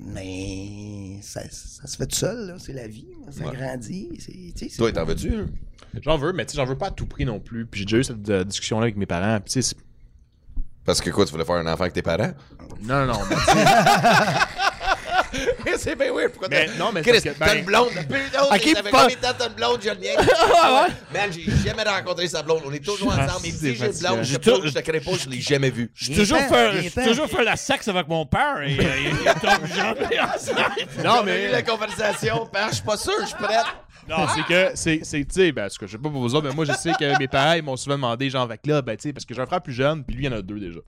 Mais ça, ça se fait tout seul, là. C'est la vie, là. ça Ouais. grandit. c'est- c'est Toi, pas- t'en veux-tu? J'en veux, mais tu sais, j'en veux pas à tout prix non plus. Puis j'ai déjà eu cette euh, discussion-là avec mes parents. Puis tu sais, c'est- Parce que quoi, tu voulais faire un enfant avec tes parents? non, non, non. mais c'est bien weird. Pourquoi Mais t'as- non, mais Chris, que, t'as ben- une blonde. Pas- combien de temps t'as une blonde, je le niaise. Man, j'ai jamais rencontré sa blonde. On est toujours Ah, ensemble. Mais c'est si j'ai une blonde, je J'ai te crée pas, je l'ai jamais vue. J'ai toujours, fait, j'ai la sexe avec mon père et euh, il, tombe jamais enceinte. non, mais. la conversation. Père, je suis pas sûr, je suis prête. Non, c'est que, c'est, c'est, tu sais, ben, ce que je sais pas pour vous autres, mais moi, je sais que mes parents, ils m'ont souvent demandé, genre, avec là, ben, tu sais, parce que j'ai un frère plus jeune, puis lui, il y en a deux déjà.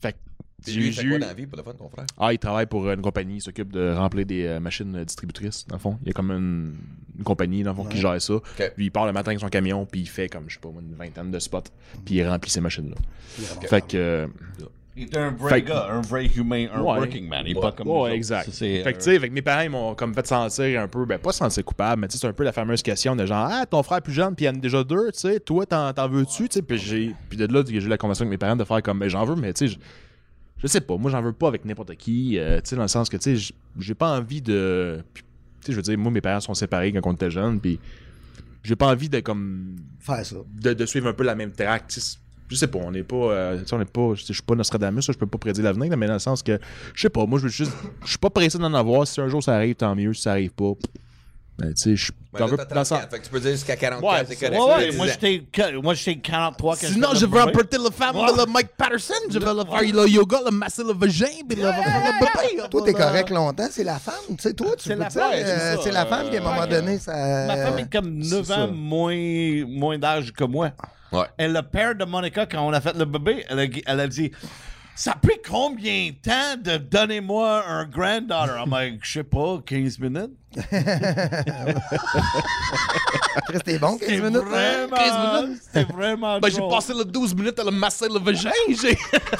Fait que, j'ai Lui, il fait quoi eu- dans la vie pour le fun, ton frère? Ah, il travaille pour une compagnie, il s'occupe de remplir des euh, machines euh, distributrices, dans le fond. Il y a comme une, une compagnie, dans le fond, qui gère ça. Lui, il part le matin avec son camion, puis il fait comme, je sais pas, moi, une vingtaine de spots, puis il remplit ces machines-là. Fait que, euh, Il est un vrai Fait que- gars, un vrai humain, un Ouais. working man. Il est pas comme Ouais, exact. Ça, c'est, fait que, euh, tu sais, avec mes parents, ils m'ont comme fait sentir un peu, ben, pas sentir coupable, mais tu sais, c'est un peu la fameuse question de genre, ah, ton frère plus jeune, puis il y en a déjà deux, tu sais, toi, t'en, t'en veux-tu, tu sais, puis j'ai, puis de là, j'ai eu la conversation avec mes parents de faire comme, ben, j'en veux, mais tu sais, je, je sais pas, moi, j'en veux pas avec n'importe qui, euh, tu sais, dans le sens que, tu sais, j'ai pas envie de, tu sais, je veux dire, moi, mes parents sont séparés quand on était jeunes, puis j'ai pas envie de, comme, Faire ça. de, de suivre un peu la même track. Je sais pas, on n'est pas. euh, on n'est pas. Je je suis pas Nostradamus, je peux pas prédire l'avenir, mais dans le sens que. Je sais pas, moi, je veux juste. Je suis pas pressé d'en avoir. Si un jour ça arrive, tant mieux. Si ça arrive pas. Ben, tu sais, je. Ben, veux dans le sens- 34, Fait que tu peux dire jusqu'à 44, Ouais, c'est correct. Ouais, ouais, moi j'étais qua- moi j'étais 43 quand Sinon, je veux bébé. apporter la femme de le Mike Patterson. Je veux le faire le yoga, le masser le vagin, puis le faire le bébé. Toi, t'es correct longtemps, c'est la femme. Tu sais, toi, tu peux dire, euh, c'est la femme qui, à un moment Ouais. donné, ça. Ma femme est comme 9 c'est ans moins, moins d'âge que moi. Ouais. Et le père de Monica, quand on a fait le bébé, elle a, dit Ça a pris combien de temps de donner moi un granddaughter? I'm like, je sais pas, 15 minutes. Chris, t'es bon, 15 C'est minutes? hein? vraiment, 15 minutes? C'était vraiment. Ben, j'ai passé le 12 minutes à le masser le vagin. J'ai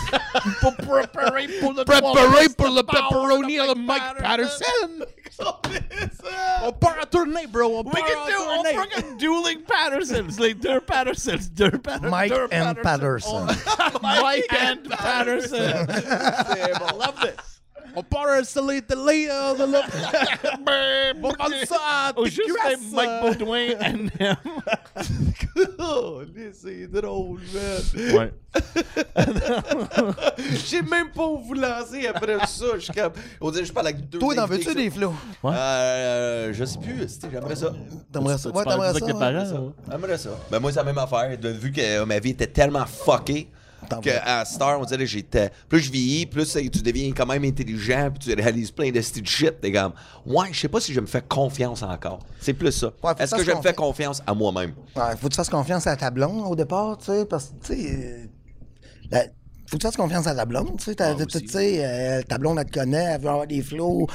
pour préparer pour le préparé pour le pepperoni de à le Mike Patterson. On part en tournée, bro. On We part can en do, on fucking dueling Pattersons, deux Pattersons, deux Pattersons. Mike and Patterson. Mike and Patterson. Love this. On part installer de l'air de la... On parle ça, Ou juste. Mike Baudouin him. Oh, c'est drôle, man. Ouais. J'ai même pas où vous lancer après ça. Je suis comme. On dirait que je parle avec deux. Toi, t'en veux-tu des flots? ça. Euh, je sais plus. c'était- J'aimerais ça. T'aimerais ça? Tu Ouais, t'aimerais ça. ouais. hein? J'aimerais ça. Ben, moi, c'est la même affaire. De, vu que euh, ma vie était tellement fuckée. T'en Que veux. à Star, on dirait j'étais. Plus je vieillis, plus tu deviens quand même intelligent, puis tu réalises plein de style shit. T'es comme, ouais, je sais pas si je me fais confiance encore. C'est plus ça. Ouais, Est-ce que je me fais confiance à moi-même? Ouais, faut que tu fasses confiance à ta blonde au départ, tu sais, parce que, tu sais, euh, la- faut que tu fasses confiance à ta blonde, tu sais, ta, Ah, euh, ta blonde, elle te connaît, elle veut avoir des flots.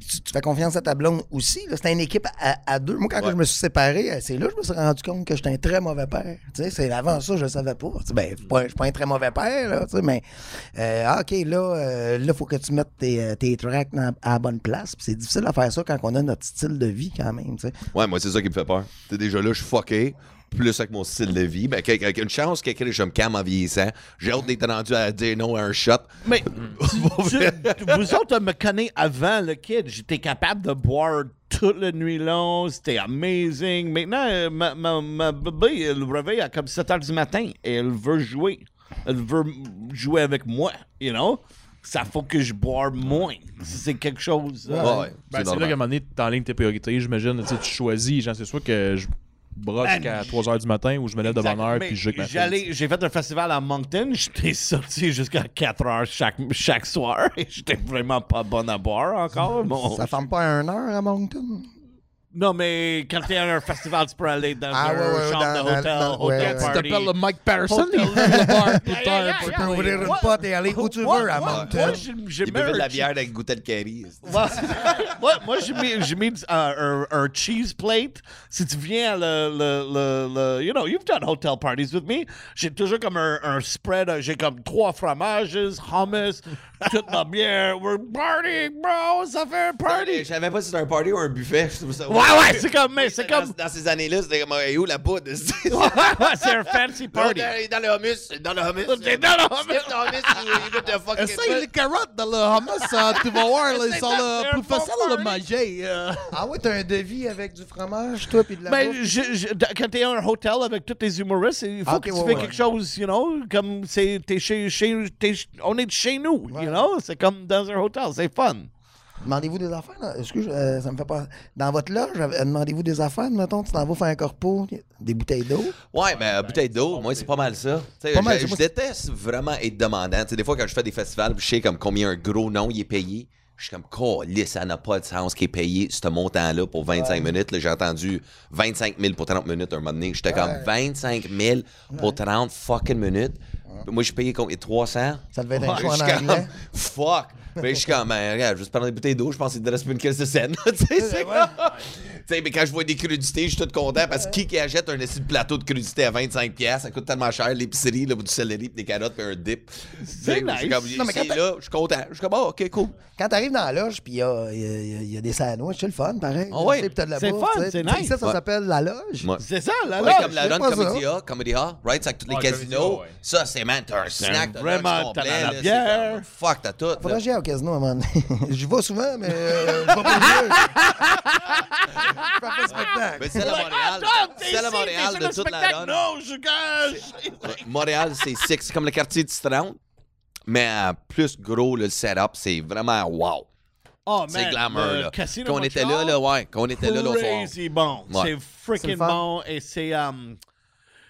Tu, tu fais confiance à ta blonde aussi. C'était une équipe à, à deux. Moi, quand je me suis séparé, euh, c'est là que je me suis rendu compte que j'étais un très mauvais père. Tu sais, c'est avant ça, je le savais pas. Tu sais, ben, je suis pas, je suis pas un très mauvais père, là, tu sais, mais euh, ah, OK, là, euh, là, faut que tu mettes tes, euh, tes tracks dans- à la bonne place. C'est difficile à faire ça quand on a notre style de vie, quand même. tu sais. Ouais, moi, c'est ça qui me fait peur. T'es déjà là, je suis fucké. Plus avec mon style de vie. Ben, avec une chance que je me calme en vieillissant. J'ai hâte d'être rendu à dire non à un shot. Mais tu- tu- vous autres me connaissez avant le kid. J'étais capable de boire toute la nuit long. C'était amazing. Maintenant, euh, ma, ma, ma bébé, elle réveille à comme 7 heures du matin et elle veut jouer. Elle veut jouer avec moi, you know? Ça faut que je boire moins. C'est quelque chose. euh, Ouais, ouais, Ben, c'est là qu'à un moment donné, tu tes priorités, j'imagine. Tu sais, tu choisis, genre, c'est soit que je brosse jusqu'à 3 h du matin ou je me lève de bonne heure puis je J'ai fait un festival à Moncton. J'étais sorti jusqu'à 4 heures chaque, chaque soir. Et j'étais vraiment pas bon à boire encore. Bon, Ça ferme pas à une heure à Moncton? Non, mais quand t'es à un festival, tu peux aller dans Ah, un ouais, ouais, chambre dans- de hôtel, ouais. party. Tu t'appelles le Mike Patterson, il le bar plus tard. Tu peux ouvrir une What? pote et aller où tu Moi- veux à Moncton. Moi, j'ai- buvait de la bière avec goûter le curry. moi, j'ai mis, j'ai mis un, un cheese plate. Si tu viens à le, le, le, le- You know, you've done hotel parties with me. J'ai toujours comme un, un spread. euh, J'ai comme trois fromages, hummus, toute ma bière. We're partying, bro. Ça fait un Je party. savais pas si c'était un party ou un buffet. Je trouve ça- Ouais, ouais, c'est comme. Mais c'est Dans- comme. Dans ces années-là, c'était comme, hey, où la poudre? C'est un fancy party. Dans le hummus, dans le hummus. C'est dans le hummus. Skip the hummus, you got the fucking- Essaye les carottes dans le hummus, tu vas voir, ils sont là, C'est plus faciles à party. manger. euh. Ah ouais, t'as un devis avec du fromage, toi, puis de la Ben, je- d- quand t'es à un hôtel avec tous tes humoristes, il faut Ah, que tu fais ouais. quelque chose, you know, comme c'est, t'es chez, chez, t'es- on est chez nous, you know, c'est comme dans un hôtel, c'est fun. Demandez-vous des affaires? là? Excuse, euh, ça me fait pas. Dans votre loge, euh, demandez-vous des affaires, mettons, tu t'en vas faire un corpo, des bouteilles d'eau. Ouais, mais bouteille d'eau, moi, c'est pas mal ça. Pas mal, je, c'est je moi- déteste vraiment être demandant. Des fois, quand je fais des festivals, je sais comme combien un gros nom il est payé. Je suis comme, calisse, ça n'a pas de sens qui est payé ce montant-là pour 25 minutes. Là, J'ai entendu 25 000 pour 30 minutes un moment donné. J'étais comme 25 000 pour 30 fucking minutes. Moi, je payais combien? 300? Ça devait être un choix en anglais. fuck! Mais je suis comme, ben, regarde, juste prendre des bouteilles d'eau, je pense qu'il te reste plus une caisse de scène. tu sais, c'est Tu sais, mais quand je vois des crudités, je suis tout content parce que qui qui achète un esti de plateau de crudités à 25$, piastres, ça coûte tellement cher, l'épicerie, là, du céleri, puis des carottes, puis un dip. C'est Je suis nice. comme, Non, mais ici, quand là, je suis content. Je suis comme, oh, ok, cool. Quand t'arrives dans la loge, puis il y a, y a- y a- il y a des sandwichs, c'est le fun, pareil. Ah ouais. C'est bouffe, fun, c'est nice. Ça, ça Ouais. s'appelle la loge. Ouais. C'est ça, la Ouais, loge. comme la ça. Comedy Hall, Comedy Hall, right? C'est avec tous les casinos. Ça, c'est, man, t'as un snack, t'as un vraiment, la bière. Fuck, t'as tout. Faudrait que j'aille au casino donné. J'y vais souvent, mais euh, je vais pas. Je spectacle. Mais celle à Montréal, celle à Montréal de toute la run. Non, je gâche. Montréal, c'est six, c'est comme le quartier de Citron, mais plus gros, le setup, c'est vraiment wow. Oh, C'est man, glamour, le là. Casino Quand on était là, là, ouais, quand on était là soir. crazy bon. Ouais. C'est C'est freaking bon et c'est um,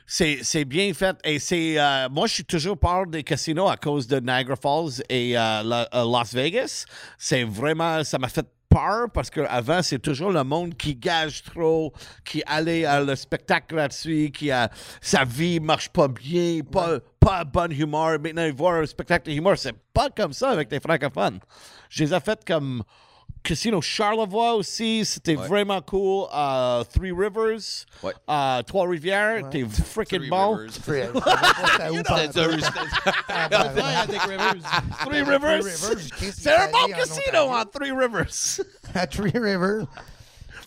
c'est c'est bien fait et c'est euh, moi je suis toujours peur des casinos à cause de Niagara Falls et euh, la- euh, Las Vegas. C'est vraiment ça m'a fait peur parce que avant c'est toujours le monde qui gage trop, qui allait à le spectacle gratuit, qui a sa vie marche pas bien, pas pas bon humeur. Maintenant voir un spectacle de humeur, c'est pas comme ça avec les francophones. Je les ai fait comme Casino Charlevoix aussi, c'était Ouais. vraiment cool. Euh, Three Rivers, Ouais. euh, Trois-Rivières, t'es freaking Three. Rivers. Frère, je sais pas c'était où, par- C'était un- c'était- Three Rivers. Rivers, Chris, C'est un bon allé en casino Ontario. en Three Rivers. À Three Rivers.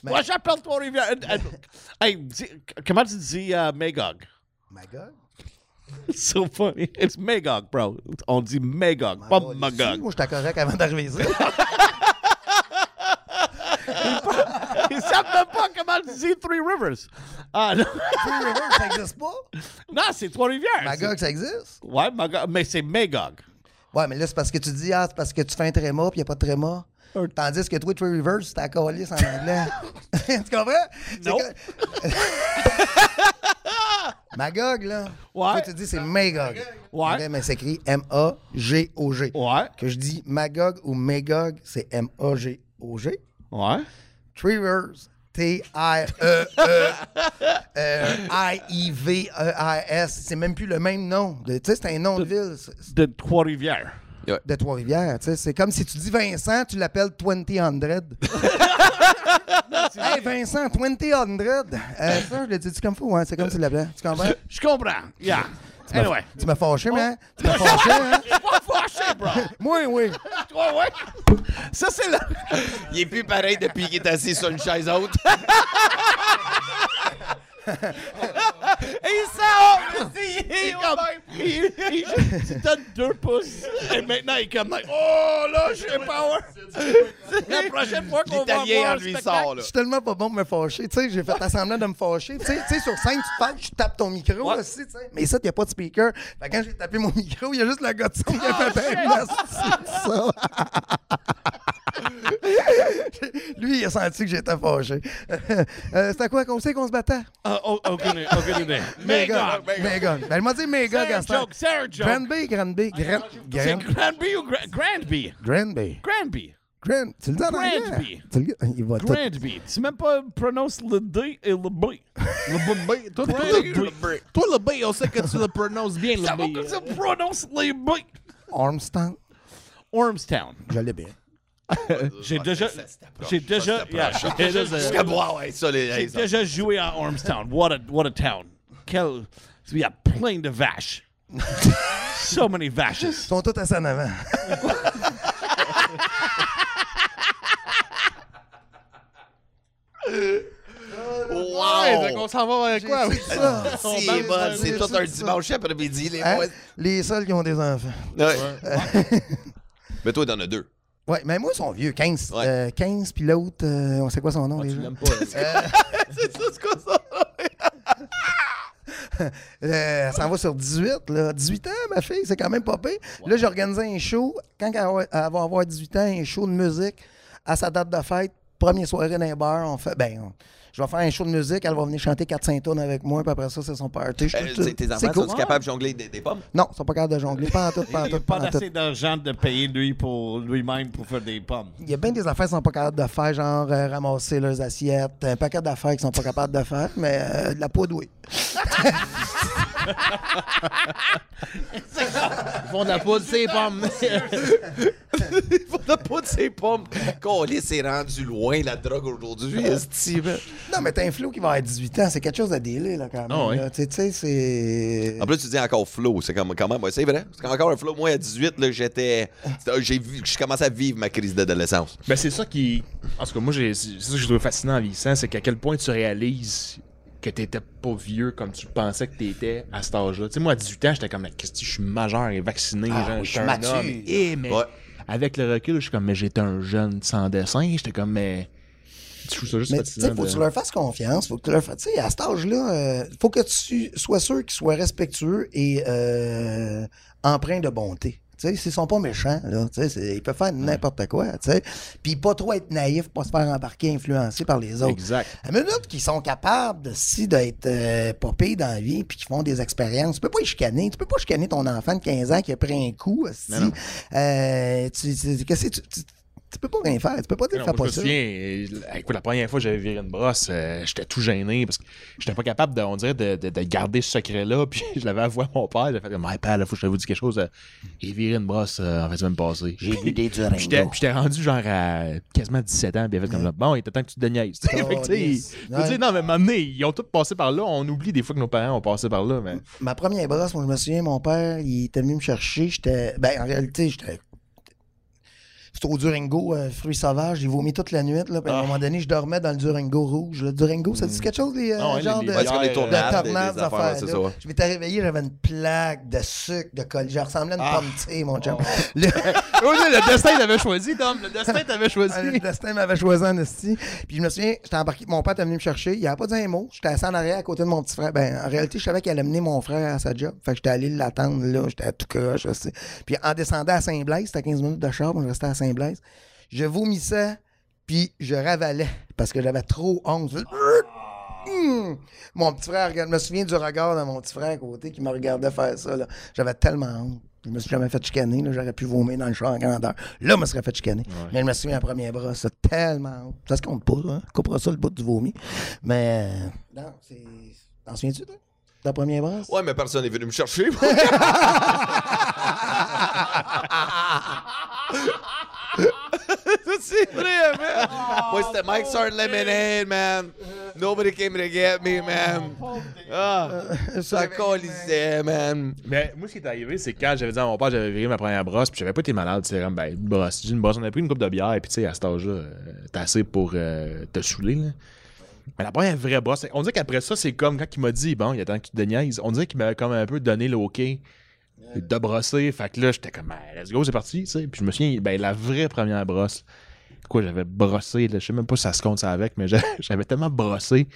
Mais- Moi, j'appelle Trois-Rivières. Hey, dis- comment tu dis euh, Magog? My It's so funny. It's Magog, bro. On dit Magog, pas Magog. Moi, j'étais correct avant d'arriver ici. Même pas comment tu dis Three Rivers. Ah, non. Three Rivers, ça existe pas? non, c'est Trois-Rivières. Magog, ça existe? Ouais, Magog, mais c'est Magog. Ouais, mais là, c'est parce que tu dis, ah, c'est parce que tu fais un tréma, puis il n'y a pas de tréma. Tandis que toi, Three Rivers, c'est ta calice en anglais. tu comprends? Non. Magog, là. Ouais. Toi, tu dis, c'est Magog. Ouais. Mais c'est écrit M-A-G-O-G. Ouais. Que je dis Magog ou Magog, c'est M-A-G-O-G. Ouais. Three Rivers, T-I-E-I-V-E-I-S. C'est même plus le même nom. Tu sais, c'est un nom de ville. C'est- De Trois-Rivières. Ouais. de Trois-Rivières. tu sais. C'est comme si tu dis Vincent, tu l'appelles 2000. hey Vincent, 2000. Euh, ça, je l'ai dit comme fou, hein? c'est comme tu l'appelais. Tu comprends? Je comprends. Yeah. Anyway. Tu m'as fâché, mais Tu m'as fâché, hein? Pas fâché, bro. Moi, oui. Ouais, ouais. Ça, c'est là. Il est plus pareil depuis qu'il est assis sur une chaise haute. Et il sort! Il, comme, il, il, il te donne deux pouces. Et maintenant, il est comme, like, oh là, j'ai power. La prochaine fois qu'on va voir lui spectacle- sort, là. Je suis tellement pas bon pour me fâcher. Tu sais, j'ai fait semblant de me fâcher. Tu sais, tu sais, sur scène, tu parles, tu tapes ton micro aussi, tu sais. Mais ça, il n'y a pas de speaker. Fait quand j'ai tapé mon micro, il y a juste le gars de son qui a fait ben, merci, ça. Lui, il a senti que j'étais fâché. Euh, C'était quoi qu'on sait qu'on se battait? Ah, oh, aucune, aucune idée. Méga. Méga. Ben, il m'a dit méga, C'est un Gaston. joke, c'est un joke. Granby, Granby, Gran- C'est Gran- Granby ou Gra- Grandby? Granby. Granby. Gran- Tu le dis en anglais? Granby. Tu le- Il va tout. Granby. Tu sais même pas prononcer le D et le B. Le B. Toi, toi, Granby. le- toi, le B, on sait que tu le prononces bien, Ça va le que B. ça prononce les B. Armstrong. Ormstown. Je l'ai bien. J'ai déjà. J'ai déjà. j'ai déjà- Jusqu'à boire, ouais, ça, les. J'ai hey, ça. déjà joué à Ormstown. What a, what a town. Quel. Il y a plein de vaches. so many vaches. Ils sont tous assis en avant. Ouais, donc on s'en va avec quoi? C'est ça. C'est bon, c'est tout un dimanche après-midi, les Hein? boys. Les seuls qui ont des enfants. Ouais. Mais toi, t'en as deux. Ouais, mais moi, ils sont vieux. 15. Ouais. euh, 15, puis l'autre, euh, on sait quoi son nom déjà? J'aime pas. C'est ça, c'est quoi ça? Euh, elle s'en va sur 18, là. 18 ans, ma fille, c'est quand même pas pire. Là, j'ai organisé un show. Quand elle va, avoir 18 ans, un show de musique à sa date de fête. Première soirée dans un bar. On fait, ben, je vais faire un show de musique. Elle va venir chanter 4-5 tonnes avec moi. Puis après ça, c'est son party. Euh, tes- enfants c'est cool. sont capables de jongler des, des pommes? Non, ils sont pas capables de jongler. Pas en tout, pas en Il n'y a pas assez d'argent de payer lui pour lui-même pour faire des pommes. Il y a bien des affaires qu'ils sont pas capables de faire, genre euh, ramasser leurs assiettes, un paquet d'affaires qu'ils sont pas capables de faire, mais euh, de la poudre, oui. Ils font de la poudre, c'est pommes. Il faut pas de ses pommes. Colin, c'est rendu loin, la drogue aujourd'hui, esti, man. Non, mais t'as un flou qui va avoir 18 ans, c'est quelque chose à délai, là, quand même. Ah ouais. là. Tu sais, c'est. En plus, tu dis encore flow. C'est comme, quand même, ouais, c'est vrai. C'est encore un flow. Moi, à 18, là, j'étais. J'ai vu- j'ai commencé à vivre ma crise d'adolescence. Ben, c'est ça qui. En tout cas, moi, j'ai- c'est ça que je trouve fascinant en vieillissant, c'est qu'à quel point tu réalises que t'étais pas vieux comme tu pensais que t'étais à cet âge-là. Tu sais, moi, à 18 ans, j'étais comme, je suis majeur et vacciné, Ah, genre, oui, je suis un homme. Eh, mais Ouais. avec le recul, je suis comme, mais j'étais un jeune sans dessin. J'étais comme, mais. Trouve ça juste Mais tu sais, faut que tu leur fasses confiance. Faut que tu leur fasses. Tu sais, à cet âge-là, euh, faut que tu sois sûr qu'ils soient respectueux et euh, empreints de bonté. Tu sais, s'ils sont pas méchants, là, tu sais, c'est- ils peuvent faire n'importe quoi, tu sais. Puis pas trop être naïf, pas se faire embarquer, influencer par les autres. Exact. À minute qu'ils sont capables de, si, d'être euh, pires dans la vie puis qu'ils font des expériences, tu peux pas les chicaner. Tu peux pas chicaner ton enfant de 15 ans qui a pris un coup. Si, euh, tu, tu, qu'est-ce que tu, tu, peux pas rien faire. Tu peux pas dire Non, moi, pas je me ça. souviens, euh, écoute, la première fois que j'avais viré une brosse, euh, j'étais tout gêné parce que j'étais pas capable, de, on dirait, de, de- de garder ce secret-là. Puis je l'avais avoué à mon père. J'ai fait comme, my père, là, faut que je vous dise quelque chose. euh, J'ai viré une brosse euh, en fait, semaine passée. J'ai vu des Puis j'étais j'étais rendu genre à quasiment 17 ans. Puis il fait comme là, bon, il était temps que tu te déniaises. Sais, yes. Ouais. dire, non, mais à un moment donné, ils ont tous passé par là. On oublie des fois que nos parents ont passé par là. Mais... Ma première brosse, moi, je me souviens, mon père, il était venu me chercher. J'étais. Ben, en réalité, j'étais. C'était au Durango, euh, fruits sauvages. J'ai vomi toute la nuit. Là, puis à un Ah. moment donné, je dormais dans le Durango rouge. Le Durango, ça dit quelque chose, les, euh, Ah ouais, genre les- de. Ouais, c'est comme les de de tournades, des, tornades, des des affaires, affaires. c'est là. ça. ouais. Je m'étais réveillé, j'avais une plaque de sucre, de colle. Je ressemblais à une Ah. pomme de thé, mon chum. Le, Oh, là, le destin t'avait choisi, Tom. Le destin t'avait choisi. le destin m'avait choisi en esti. Puis je me souviens, j'étais embarqué, mon père était venu me chercher. Il n'avait pas dit un mot. J'étais assis en arrière à côté de mon petit frère. Ben, en réalité, je savais qu'il allait mener mon frère à sa job. Fait que j'étais allé l'attendre là. J'étais à tout croche. je sais. Puis en descendant à Saint-Blaise, c'était 15 minutes de char. Je restais à Saint-Blaise. Je vomissais, puis je ravalais parce que j'avais trop honte. Hum! Mon petit frère, regarde, je me souviens du regard de mon petit frère à côté qui me regardait faire ça. J'avais tellement honte. Je me suis jamais fait chicaner. J'aurais pu vomir dans le char en grandeur. Là, je me serais fait chicaner. Mais je me souviens, la première brosse, c'est tellement honte. Ça se compte pas, hein? Coupera ça le bout du vomi. Mais, non, c'est. T'en souviens-tu, toi? Ta première brosse? Ouais, mais personne n'est venu me chercher. C'est vrai, man. Moi, c'était Mike Sart Lemonade, man. Nobody came to get me, man. Ah, ça colissait, man. Mais moi, ce qui est arrivé, c'est quand j'avais dit à mon père, j'avais viré ma première brosse, puis j'avais pas été malade. C'est comme, ben, brosse. J'ai une brosse. On a pris une coupe de bière, puis tu sais, à cet âge-là, euh, t'as assez pour euh, te saouler, là. Mais la première vraie brosse, on dirait qu'après ça, c'est comme quand il m'a dit, bon, il y a tant qu'il te niaise, on dirait qu'il m'avait comme un peu donné le OK de brosser. Fait que là, j'étais comme, ben, let's go, c'est parti, tu sais. Puis je me souviens, ben, la vraie première brosse, quoi, j'avais brossé, là, je sais même pas si ça se compte ça avec, mais j'avais- j'avais tellement brossé,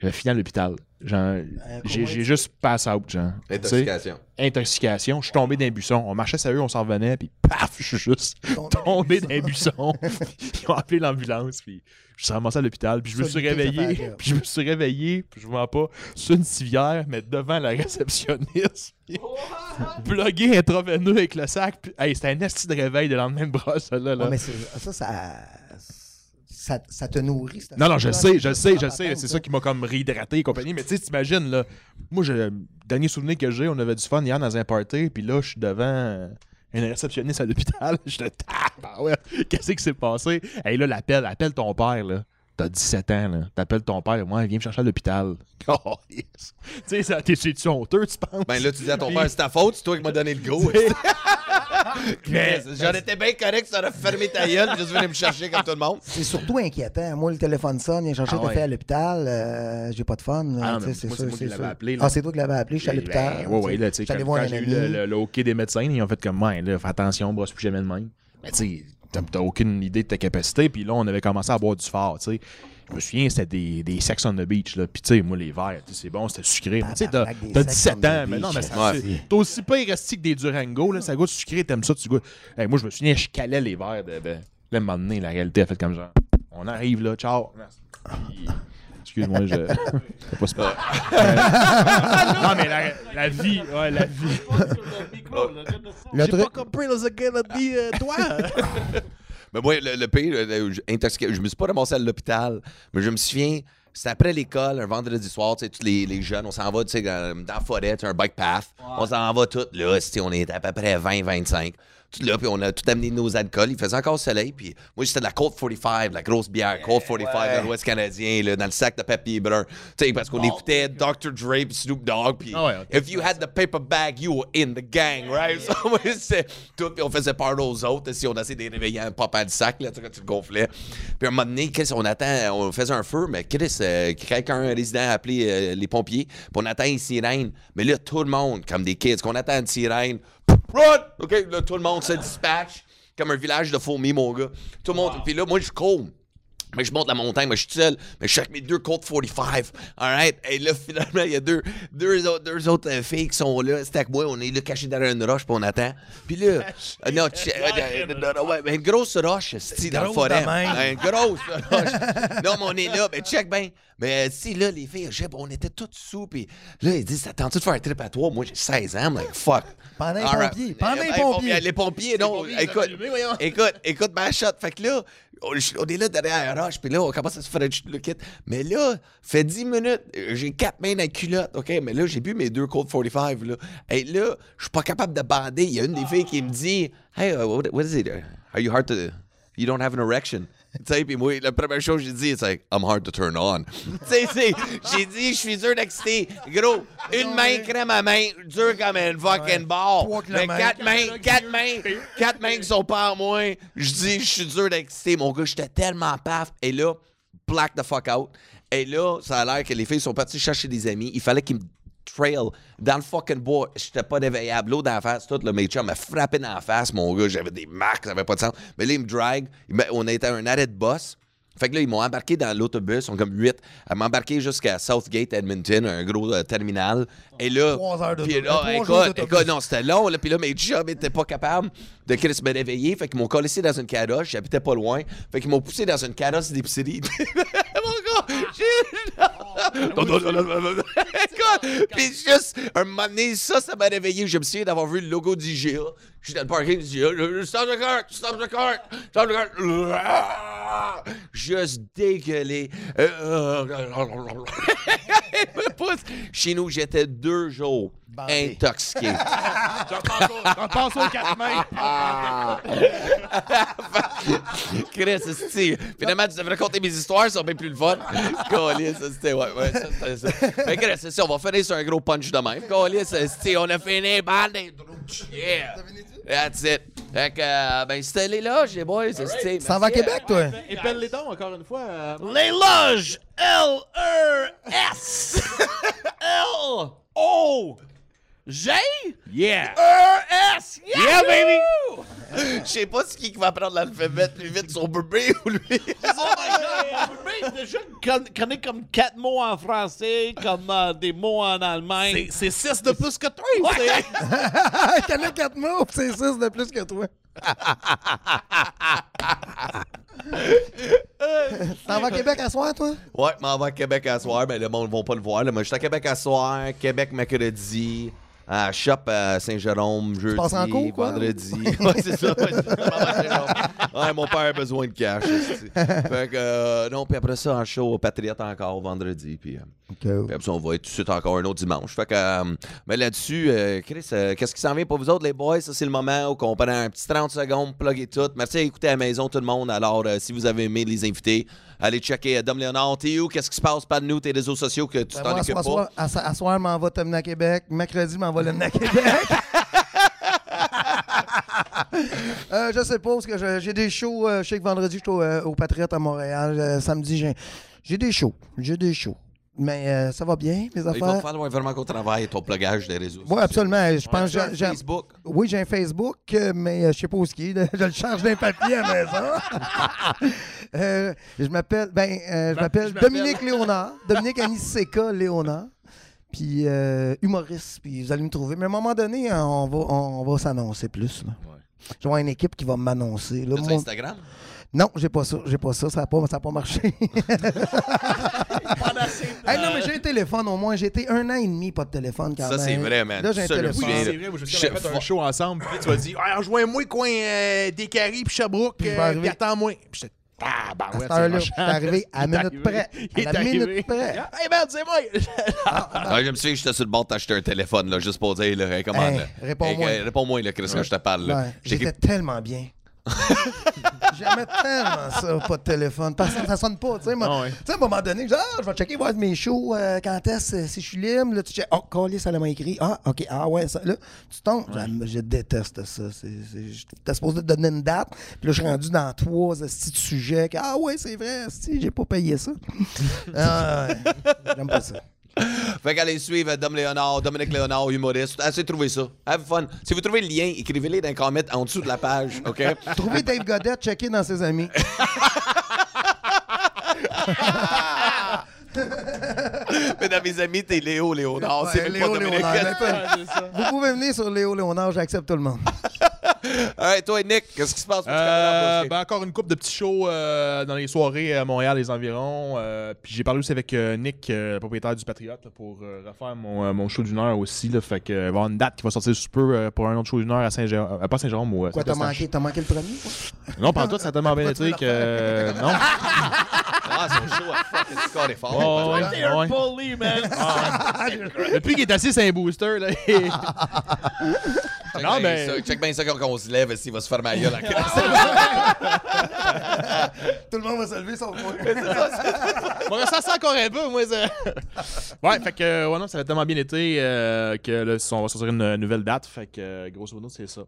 j'avais fini à l'hôpital. Genre, j'ai j'ai juste pass out, genre. Intoxication. intoxication. Je suis tombé d'un buisson. On marchait sérieux, on s'en revenait, puis paf, je suis juste tombé d'un buisson. Ils ont appelé l'ambulance, puis je suis ramassé à l'hôpital, puis je me suis réveillé, puis je me suis réveillé, puis je vois pas, sur une civière, mais devant la réceptionniste. Plugué intraveineux avec le sac. Puis, hey, c'était un esti de réveil de lendemain de brosse, là. là. Ouais, mais ça, ça, ça, ça te nourrit. cette Non, non, je sais, je le sais, je le Attends, sais. C'est ça. qui m'a comme réhydraté et compagnie. Mais tu sais, t'imagines, là, moi, je, dernier souvenir que j'ai, on avait du fun hier dans un party, puis là, je suis devant euh, une réceptionniste à l'hôpital. Je te tape, ouais, qu'est-ce qui s'est passé? Et là, l'appel, appelle ton père, là. T'as 17 ans, là. T'appelles ton père, moi, viens me chercher à l'hôpital. Oh, yes. Tu sais, ça- t'es tu honteux, tu penses? Ben là, tu dis à ton père, c'est ta faute, c'est toi qui m'as donné le gros. Mais- J'en étais bien correct, ça aurait fermé ta gueule, juste venu me chercher comme tout le monde. C'est surtout inquiétant. Moi, le téléphone sonne, viens chercher Ah ta ouais. fille à l'hôpital, euh, j'ai pas de fun. Ah c'est moi, sûr, c'est moi qui l'avais sûr. appelé, là. Ah, c'est toi qui l'avais appelé, je suis à l'hôpital. Ben, ouais, ouais, là, tu sais, quand, voir quand j'ai eu le, le- le OK des médecins, ils ont fait comme moi, là, fais attention, brosse plus jamais de même. Mais tu sais, t'as- t'as aucune idée de ta capacité, puis là, on avait commencé à boire du fort, tu sais. Je me souviens, c'était des, des sex on the beach, là. Puis tu sais, moi, les verres, tu sais, c'est bon, c'était sucré. Tu sais, t'as Tabarnak, des t'as sex 17 on the ans, mais non, mais t'es aussi pas élastique que des Durango, là. Ça goûte sucré, t'aimes ça, tu goûtes. Hey, moi, je me souviens, je calais les verres de. de... Là, un moment donné, la réalité a fait comme genre. On arrive là, ciao. Excuse-moi, je. C'est pas super. non, mais la, la vie, ouais, la vie. Le J'ai truc- pas compris, là, ce gars-là dit, euh, toi? Mais moi, le, le pire, le- je- intoxiqué, je me suis pas ramassé à l'hôpital, mais je me souviens, c'était après l'école, un vendredi soir, tu sais, tous les, les jeunes, on s'en va, tu sais, dans, dans la forêt, tu sais, un bike path. On s'en va tous, là, on est à peu près 20-25. Tout là, puis on a tout amené nos alcools. Il faisait encore soleil, puis moi, c'était de la Colt 45, de la grosse bière, Colt 45 de l'Ouest canadien, là, dans le sac de papier brun. Tu sais, parce qu'on écoutait Dr. Dre puis Snoop Dogg, puis Ah ouais, if you had the paper bag, you were in the gang, right? So, moi, c'est tout, puis on faisait peur aux autres. Si on essayait de réveiller en popant le sac, là, tu sais, quand tu le gonflais. Puis à un moment donné, qu'est-ce qu'on attend? On faisait un feu, mais Chris, euh, quelqu'un, un résident a appelé euh, les pompiers, puis on attend une sirène. Mais là, tout le monde, comme des kids, qu'on attend une sirène, run! OK, là, tout le monde se dispatche, comme un village de fourmis, mon gars. Tout le monde, puis là, moi, je cours. Mais je monte la montagne, moi je suis tout seul, mais je suis avec mes deux Colt 45. Alright? Et là, finalement, il y a deux, deux autres, deux autres euh, filles qui sont là. C'était avec moi, on est là cachés derrière une roche, puis on attend. Puis là, euh, non, tu- euh, euh, non, non, ouais, mais une grosse roche, c'est dans le grosse forêt. de même. Une grosse roche. non, mais on est là, mais check bien. Mais euh, si là, les filles, je sais pas, on était toutes sous, puis là, ils disent, t'attends-tu de faire un trip à toi? Moi, j'ai 16 ans, I'm like, fuck. Pendant les All pompiers, pendant les Hey, pompiers. Les pompiers, non, pompiers, ils écoute, ont allumé, voyons. écoute, écoute ma shot. Fait que là, on, est là derrière la roche, puis là, on commence à se faire le kit. Mais là, fait 10 minutes, j'ai quatre mains dans la culotte, OK? Mais là, j'ai bu mes deux Colt 45, là. Et là, je suis pas capable de bander. Il y a une des filles qui me dit, Hey, uh, what is it? Are you hard to. You don't have an erection? Sais, puis moi, la première chose que j'ai dit, c'est I'm hard to turn on. tu sais, j'ai dit, je suis dur d'exciter. Gros, une main crème à main, dur comme une fucking barre. Mais quatre mains, quatre mains, quatre mains qui sont pas en moi. Je dis, je suis dur d'exciter. Mon gars, j'étais tellement paf. Et là, black the fuck out. Et là, ça a l'air que les filles sont parties chercher des amis. Il fallait qu'ils me trail dans le fucking bois. J'étais pas déveillable. L'eau dans la face, tout, le mes chums m'a frappé dans la face, mon gars. J'avais des marques, ça avait pas de sens. Mais là, ils me drag. Ils m'a- On était à un arrêt de boss. Fait que là, ils m'ont embarqué dans l'autobus, ils sont comme huit. Ils m'ont embarqué jusqu'à Southgate, Edmonton, un gros euh, terminal. Et là, Trois heures puis d'autobus. là, écoute, écoute, non, c'était long. Là, puis là, mes chums étaient pas capables de Chris me réveiller. Fait qu'ils m'ont collé dans une carosse. J'habitais pas loin. Fait qu'ils m'ont poussé dans une carosse d'épicerie. Non, non, non, non, non, non. Écoute, puis juste, un moment donné, ça, ça m'a réveillé. Je me souviens d'avoir vu le logo d'IGA. J'étais dans le parking d'IGA. Je- je- Stop the car! Stop the car! Stop the car! Juste dégueulé. Chez nous, j'étais deux jours Bandé. intoxiqué. J'en passe aux quatre mains. Chris, Finalement, tu devrais compter mes histoires, ça bien plus le fun. Collier, ça, c'était, ouais, ouais, ça, c'était ça. Mais Chris, c'est ça, on va finir sur un gros punch de même. Collier, c'est, on a fini, bande de Yeah. That's it. Fait que, euh, ben, c'était les loges, les boys. c'est Tu t'en vas à Québec, toi? Épelle les dons encore une fois. euh, Les loges L-E-S L-O G Yeah! E-S Yeah, Yeah, baby! Je sais pas si qui va apprendre l'alphabet plus vite, son bébé ou lui. Oh my god! Mais déjà, con- connais comme quatre mots en français, comme euh, des mots en allemand. C'est 6 de plus que toi, c'est. Il connaît quatre mots, c'est six de plus que toi. T'en vas à Québec à soir, toi? Ouais, m'en vais à Québec à soir. Ben, le monde ne va pas le voir. Là. Moi, je suis à Québec à soir, Québec mercredi, à Shop à Saint-Jérôme jeudi, passes en cours, quoi? vendredi. ouais, c'est ça. ouais, c'est ça, Ouais, mon père a besoin de cash. fait que, euh, non, puis après ça, en show au Patriote encore vendredi. Puis, euh, puis après ça, on va être tout de suite encore un autre dimanche. Fait que, euh, mais là-dessus, euh, Chris, qu'est-ce qui s'en vient pour vous autres, les boys? Ça, c'est le moment où on prend un petit 30 secondes, plugger tout. Merci à écouter à la maison, tout le monde. Alors, si vous avez aimé les invités, allez checker Dom Léonard. T'es où? Qu'est-ce qui se passe? Pas de nous, tes réseaux sociaux que tu Ben, t'en occupes pas? à, so- à soir, m'en va t'amener à Québec. Mercredi, m'en va l'amener à Québec. Euh, je sais pas, parce que j'ai des shows. euh, je sais que vendredi, je suis au, euh, au Patriote à Montréal. Euh, samedi, j'ai, des shows. J'ai des shows. Mais euh, ça va bien, mes Il va affaires? falloir vraiment qu'on travaille ton plugage des réseaux Oui, absolument. Je pense j'ai- Facebook. Oui, j'ai un Facebook, mais je sais pas où ce qui est. Je le charge d'un papier à la maison. Euh, je m'appelle ben, euh, je m'appelle Dominique Léonard. Dominique Aniseca Léonard. Puis euh, humoriste, puis vous allez me trouver. Mais à un moment donné, on va, on va s'annoncer plus. Là. Je vais avoir une équipe qui va m'annoncer. là. Moi- Instagram? Non, j'ai pas ça. J'ai pas ça. Ça n'a pas, ça a pas marché. Hey, non, mais j'ai un téléphone au moins. J'ai été un an et demi pas de téléphone quand Ça, même. c'est vrai, man. Là, j'ai un téléphone. souviens, C'est vrai, je a fait un show ensemble, puis tu m'as dit, ah, rejoins-moi, coin euh, des Caries, puis Sherbrooke, Puis euh, puis attends-moi. Puis j'étais, ah, ben À ouais, heure-là, je suis arrivé à est minute près. Il À est la minute près. Hey, man, c'est moi! Ah, je me souviens que j'étais sur le bord de t'acheter un téléphone, là, juste pour dire, là, hey, comment, Hey, là? réponds-moi. Hey, réponds-moi, là, Chris, quand je te parle, là. Ouais, J'étais tellement bien. J'aimais tellement ça, pas de téléphone. Parce que ça sonne pas, tu sais. moi. Ah ouais. Tu sais, à un moment donné, je dis, ah, je vais checker voir mes shows, euh, quand est-ce, euh, si je suis libre. Là, tu checkes, oh, Collier, ça m'a écrit. Ah, OK, ah ouais, ça. Là, tu tombes. Je, je déteste ça. J'étais supposé te donner une date. Puis là, je suis rendu dans trois de sujets. que, ah ouais, c'est vrai, si j'ai pas payé ça. ah, ouais. J'aime pas ça. Fait qu'allez suivre Dom Léonard, Dominique Léonard, humoriste. Essayez de trouver ça. Have fun. Si vous trouvez le lien, écrivez-le dans les comments en dessous de la page, OK? Trouvez Dave Godet, checker dans ses amis. Mais dans mes amis, t'es Léo Léonard. Ouais, c'est Léo pas Dominique. Léonard. Vous pouvez venir sur Léo Léonard, j'accepte tout le monde. Hey, toi, Nick, qu'est-ce qui se passe? pour ce Euh, ben, encore une coupe de petits shows euh, dans les soirées à Montréal et les environs. Euh, puis j'ai parlé aussi avec euh, Nick, euh, le propriétaire du Patriote, là, pour euh, refaire mon, euh, mon show d'une heure aussi. Là, fait que, euh, il va y avoir une date qui va sortir sous peu euh, pour un autre show d'une heure à Saint-Jérôme. euh, pas Saint-Jérôme, ou Quoi, t'as manqué, le premier? Non, pas en tout, ça a tellement bien été que. euh, non. Ah, son show a fucking score est fort. Oh, ouais, ouais. bully, man. Depuis qu'il est assis, c'est un booster. Là, Check Non, bien mais- ça, Check bien ça quand on se lève, s'il va se faire ma gueule à crasse. Tout le monde va se lever sauf moi. Bon, ça sent encore un peu, moi. Ça... ouais, fait que, ouais, non, ça a tellement bien été euh, que là, on va sortir une nouvelle date. Fait que, grosso modo, c'est ça.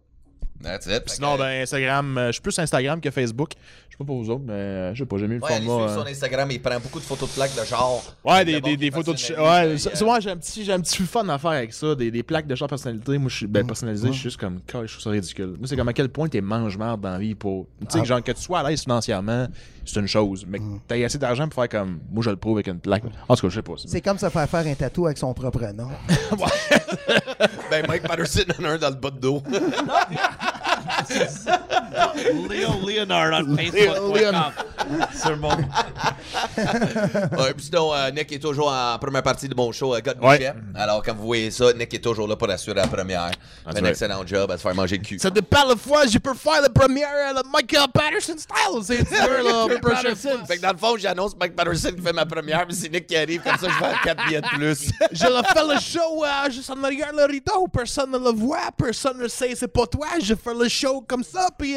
That's it. Sinon, que, ben, Instagram, euh, je suis plus Instagram que Facebook. Je sais pas pour vous autres, mais euh, je sais pas, j'ai mis le Ouais, format. euh, son Instagram, il prend beaucoup de photos de plaques de genre. Ouais, des, photos de ch- Ouais, euh, a- souvent j'ai un petit, j'ai un petit fun à faire avec ça. Des, des plaques de char personnalité. Moi, je suis ben, personnalisé, je suis juste comme, je trouve ça ridicule. Moi, c'est comme à quel point t'es mange-marde dans la vie pour. Tu sais, Ah. que genre, que tu sois à l'aise financièrement, c'est une chose. Mais que t'aies assez d'argent pour faire comme, moi, je le prouve avec une plaque. En tout cas, je sais pas. c'est- C'est comme se faire faire un tatou avec son propre nom. Ben, Mike Patterson en a un dans le bas de dos. Leo Leonard on Facebook.com. Sur mon. Ouais, puis sinon, euh, Nick est toujours en première partie de mon show, euh, God Ouais. Alors, quand vous voyez ça, Nick est toujours là pour assurer la première. un right. excellent job à se faire manger le cul. Ça dépend la fois, je peux faire la première à la Michael Patterson style. C'est dur, là. prochaine fois. Fait que dans le fond, j'annonce Mike Patterson qui fait ma première, mais c'est Nick qui arrive, comme ça je vais à 4 billets de plus. Je le fais le show euh, juste en arrière le rideau. Personne ne le voit, personne ne sait c'est pas toi. Je fais le show comme ça, puis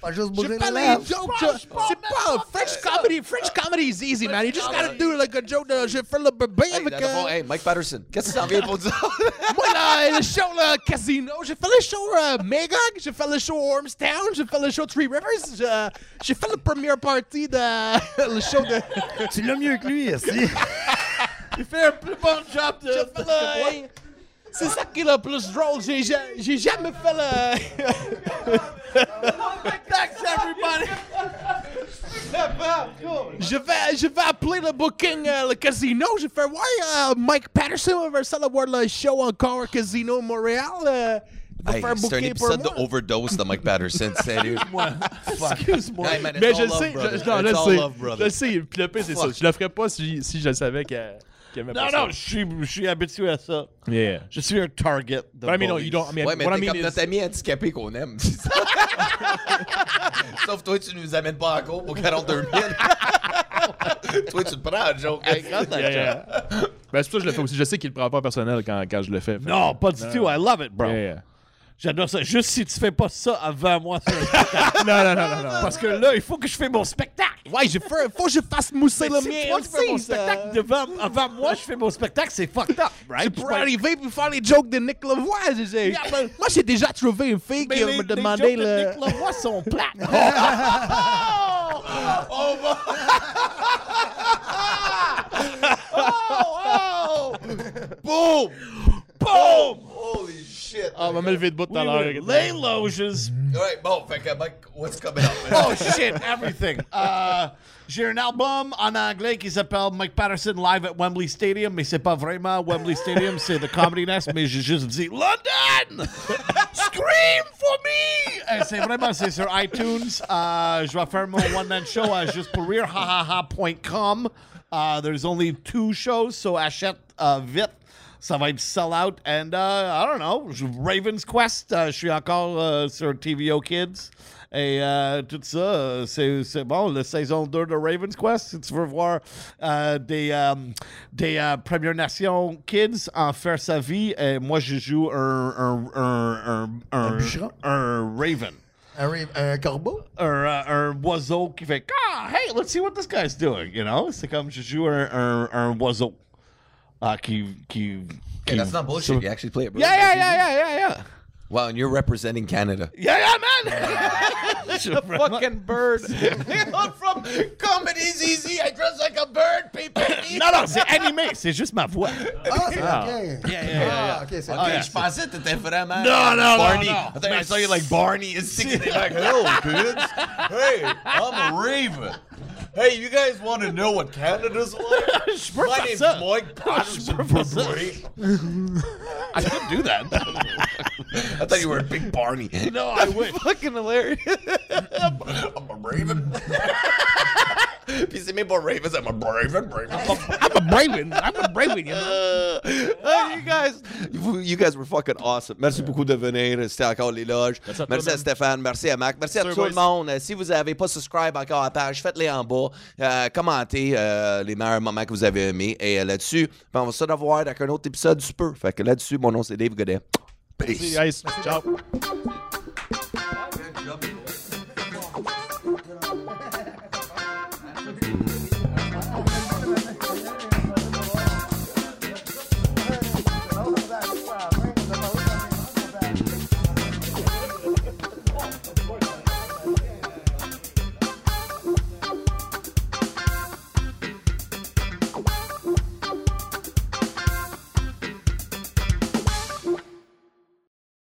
Pas juste bouger fais les les jokes. C'est pas French comedy. French comedy is easy, man. You just gotta do like a joke. De, je fais le bébé Hey, avec. dans le fond, hey, Mike Patterson, qu'est-ce que ça vient pour dire? Moi, là, le show, le casino, j'ai fait le show euh, Magog, j'ai fait le show Ormstown, j'ai fait le show Three Rivers, je- j'ai fait la première partie de le show de. Tu l'as mieux que lui, ici. Il fait un plus bon job de. C'est ça qui est le plus drôle, j'ai ja- j'ai jamais fait le. Thanks, everybody. Je vais, je vais appeler le booking, euh, le casino, je vais faire, ouais, euh, Mike Patterson va voir le show encore au casino Montréal. euh, Hey, faire c'est un épisode de. Overdose de Mike Patterson, sérieux. Excuse-moi. Hey, man, it's Mais je sais, je, non, je le sais, love, je brother. le sais, puis le pire c'est ça, je le ferais pas si, si je savais qu'elle qu'elle aimait Non, pas non, ça. habitué à ça. Yeah. Je suis un target. De But I mean, no, you don't. I mean, Ouais, mais what I mean comme is, notre ami handicapé qu'on aime. Sauf toi, tu nous amènes pas en cours pour 42 000. toi, tu te prends un joke. Yeah, yeah. ben, c'est pour ça que je le fais aussi. Je sais qu'il le prend pas personnel quand, quand je le fais. Non, pas du tout. I love it, bro. Yeah, yeah. J'adore ça. Juste si tu fais pas ça avant moi sur un spectacle. Non, non, non, non, non. Parce que là, il faut que je fais mon spectacle. Ouais, fait, faut que je fasse mousser le mien toi, tu fais mon spectacle devant, avant moi, je fais mon spectacle, c'est fucked up, right? Je pourrais arriver et faire les jokes de Nick Lavoie. j'ai- j'ai- Yeah, but- Moi, j'ai déjà trouvé une fille qui les, me les demandait jokes de le. Nick Lavoie sont plates. Oh, Boom! Boom! Holy shit. Ah, on va me lever de bout tout à Oui, oui. l'heure. Les loges. Ouais, bon, fait que, Mike, what's coming up? Oh shit, everything. Euh, J'ai un album en anglais qui s'appelle Mike Patterson Live at Wembley Stadium, mais c'est pas vraiment Wembley Stadium, c'est The Comedy Nest, mais j'ai juste dit London! Scream for me! Et C'est vraiment, c'est sur iTunes. Euh, je vais faire mon one-man show à juste pour rire, hahaha.com. Uh, there's only two shows, so achète euh, vite. Ça va être sell out. And uh, I don't know, Raven's Quest, euh, je suis encore euh, sur TVO Kids. Et euh, tout ça, euh, c'est bon, la saison 2 de Raven's Quest. Si tu veux voir euh, des, des Premières Nations kids en faire sa vie, et moi je joue un, un, un, un, un, bûcheron? un Raven. Un, corbeau? Un, un oiseau qui fait Ah, hey, let's see what this guy's doing. You know? C'est comme je joue un, un, un oiseau ah, qui. qui, qui Okay, that's not bullshit. You actually play it, bro. Yeah, yeah, yeah, yeah, yeah, yeah. Wow, and you're representing Canada. Yeah, yeah, man. the Fucking bird. I'm from Comedy's Easy. I dress like a bird, people. Non, non, c'est animé, c'est juste ma voix. Ah, c'est OK. Yeah, yeah, yeah, yeah. Ah, OK, c'est Ok, yeah. je pensais que t'étais vraiment. Non, non, non, Barney. non. I thought I saw you like Barney is singing like, hello, kids. Hey, I'm a raven. Hey, you guys want to know what Canada's like? My name's ça. Mike Patterson. peux faire ça. Burbury. I could do that. I thought you were a big Barney. No, I wish. fucking hilarious. I'm a raven. Puis c'est même pas raven, c'est I'm a raven, raven. I'm a Braven. I'm a Braven, you know? Hey, you guys, you, you guys were fucking awesome. Merci beaucoup de venir. C'était encore les loges. Merci à Merci à. Stéphane. Merci à Mac. Merci à Sir tout le monde. Euh, Si vous n'avez pas subscribe encore à la page, faites-les en bas. Euh, commentez euh, les meilleurs moments que vous avez aimés. Et euh, là-dessus, ben, on va se revoir avec un autre épisode du peu. Fait que là-dessus, mon nom c'est Dave Godet. Peace. Guys, ciao.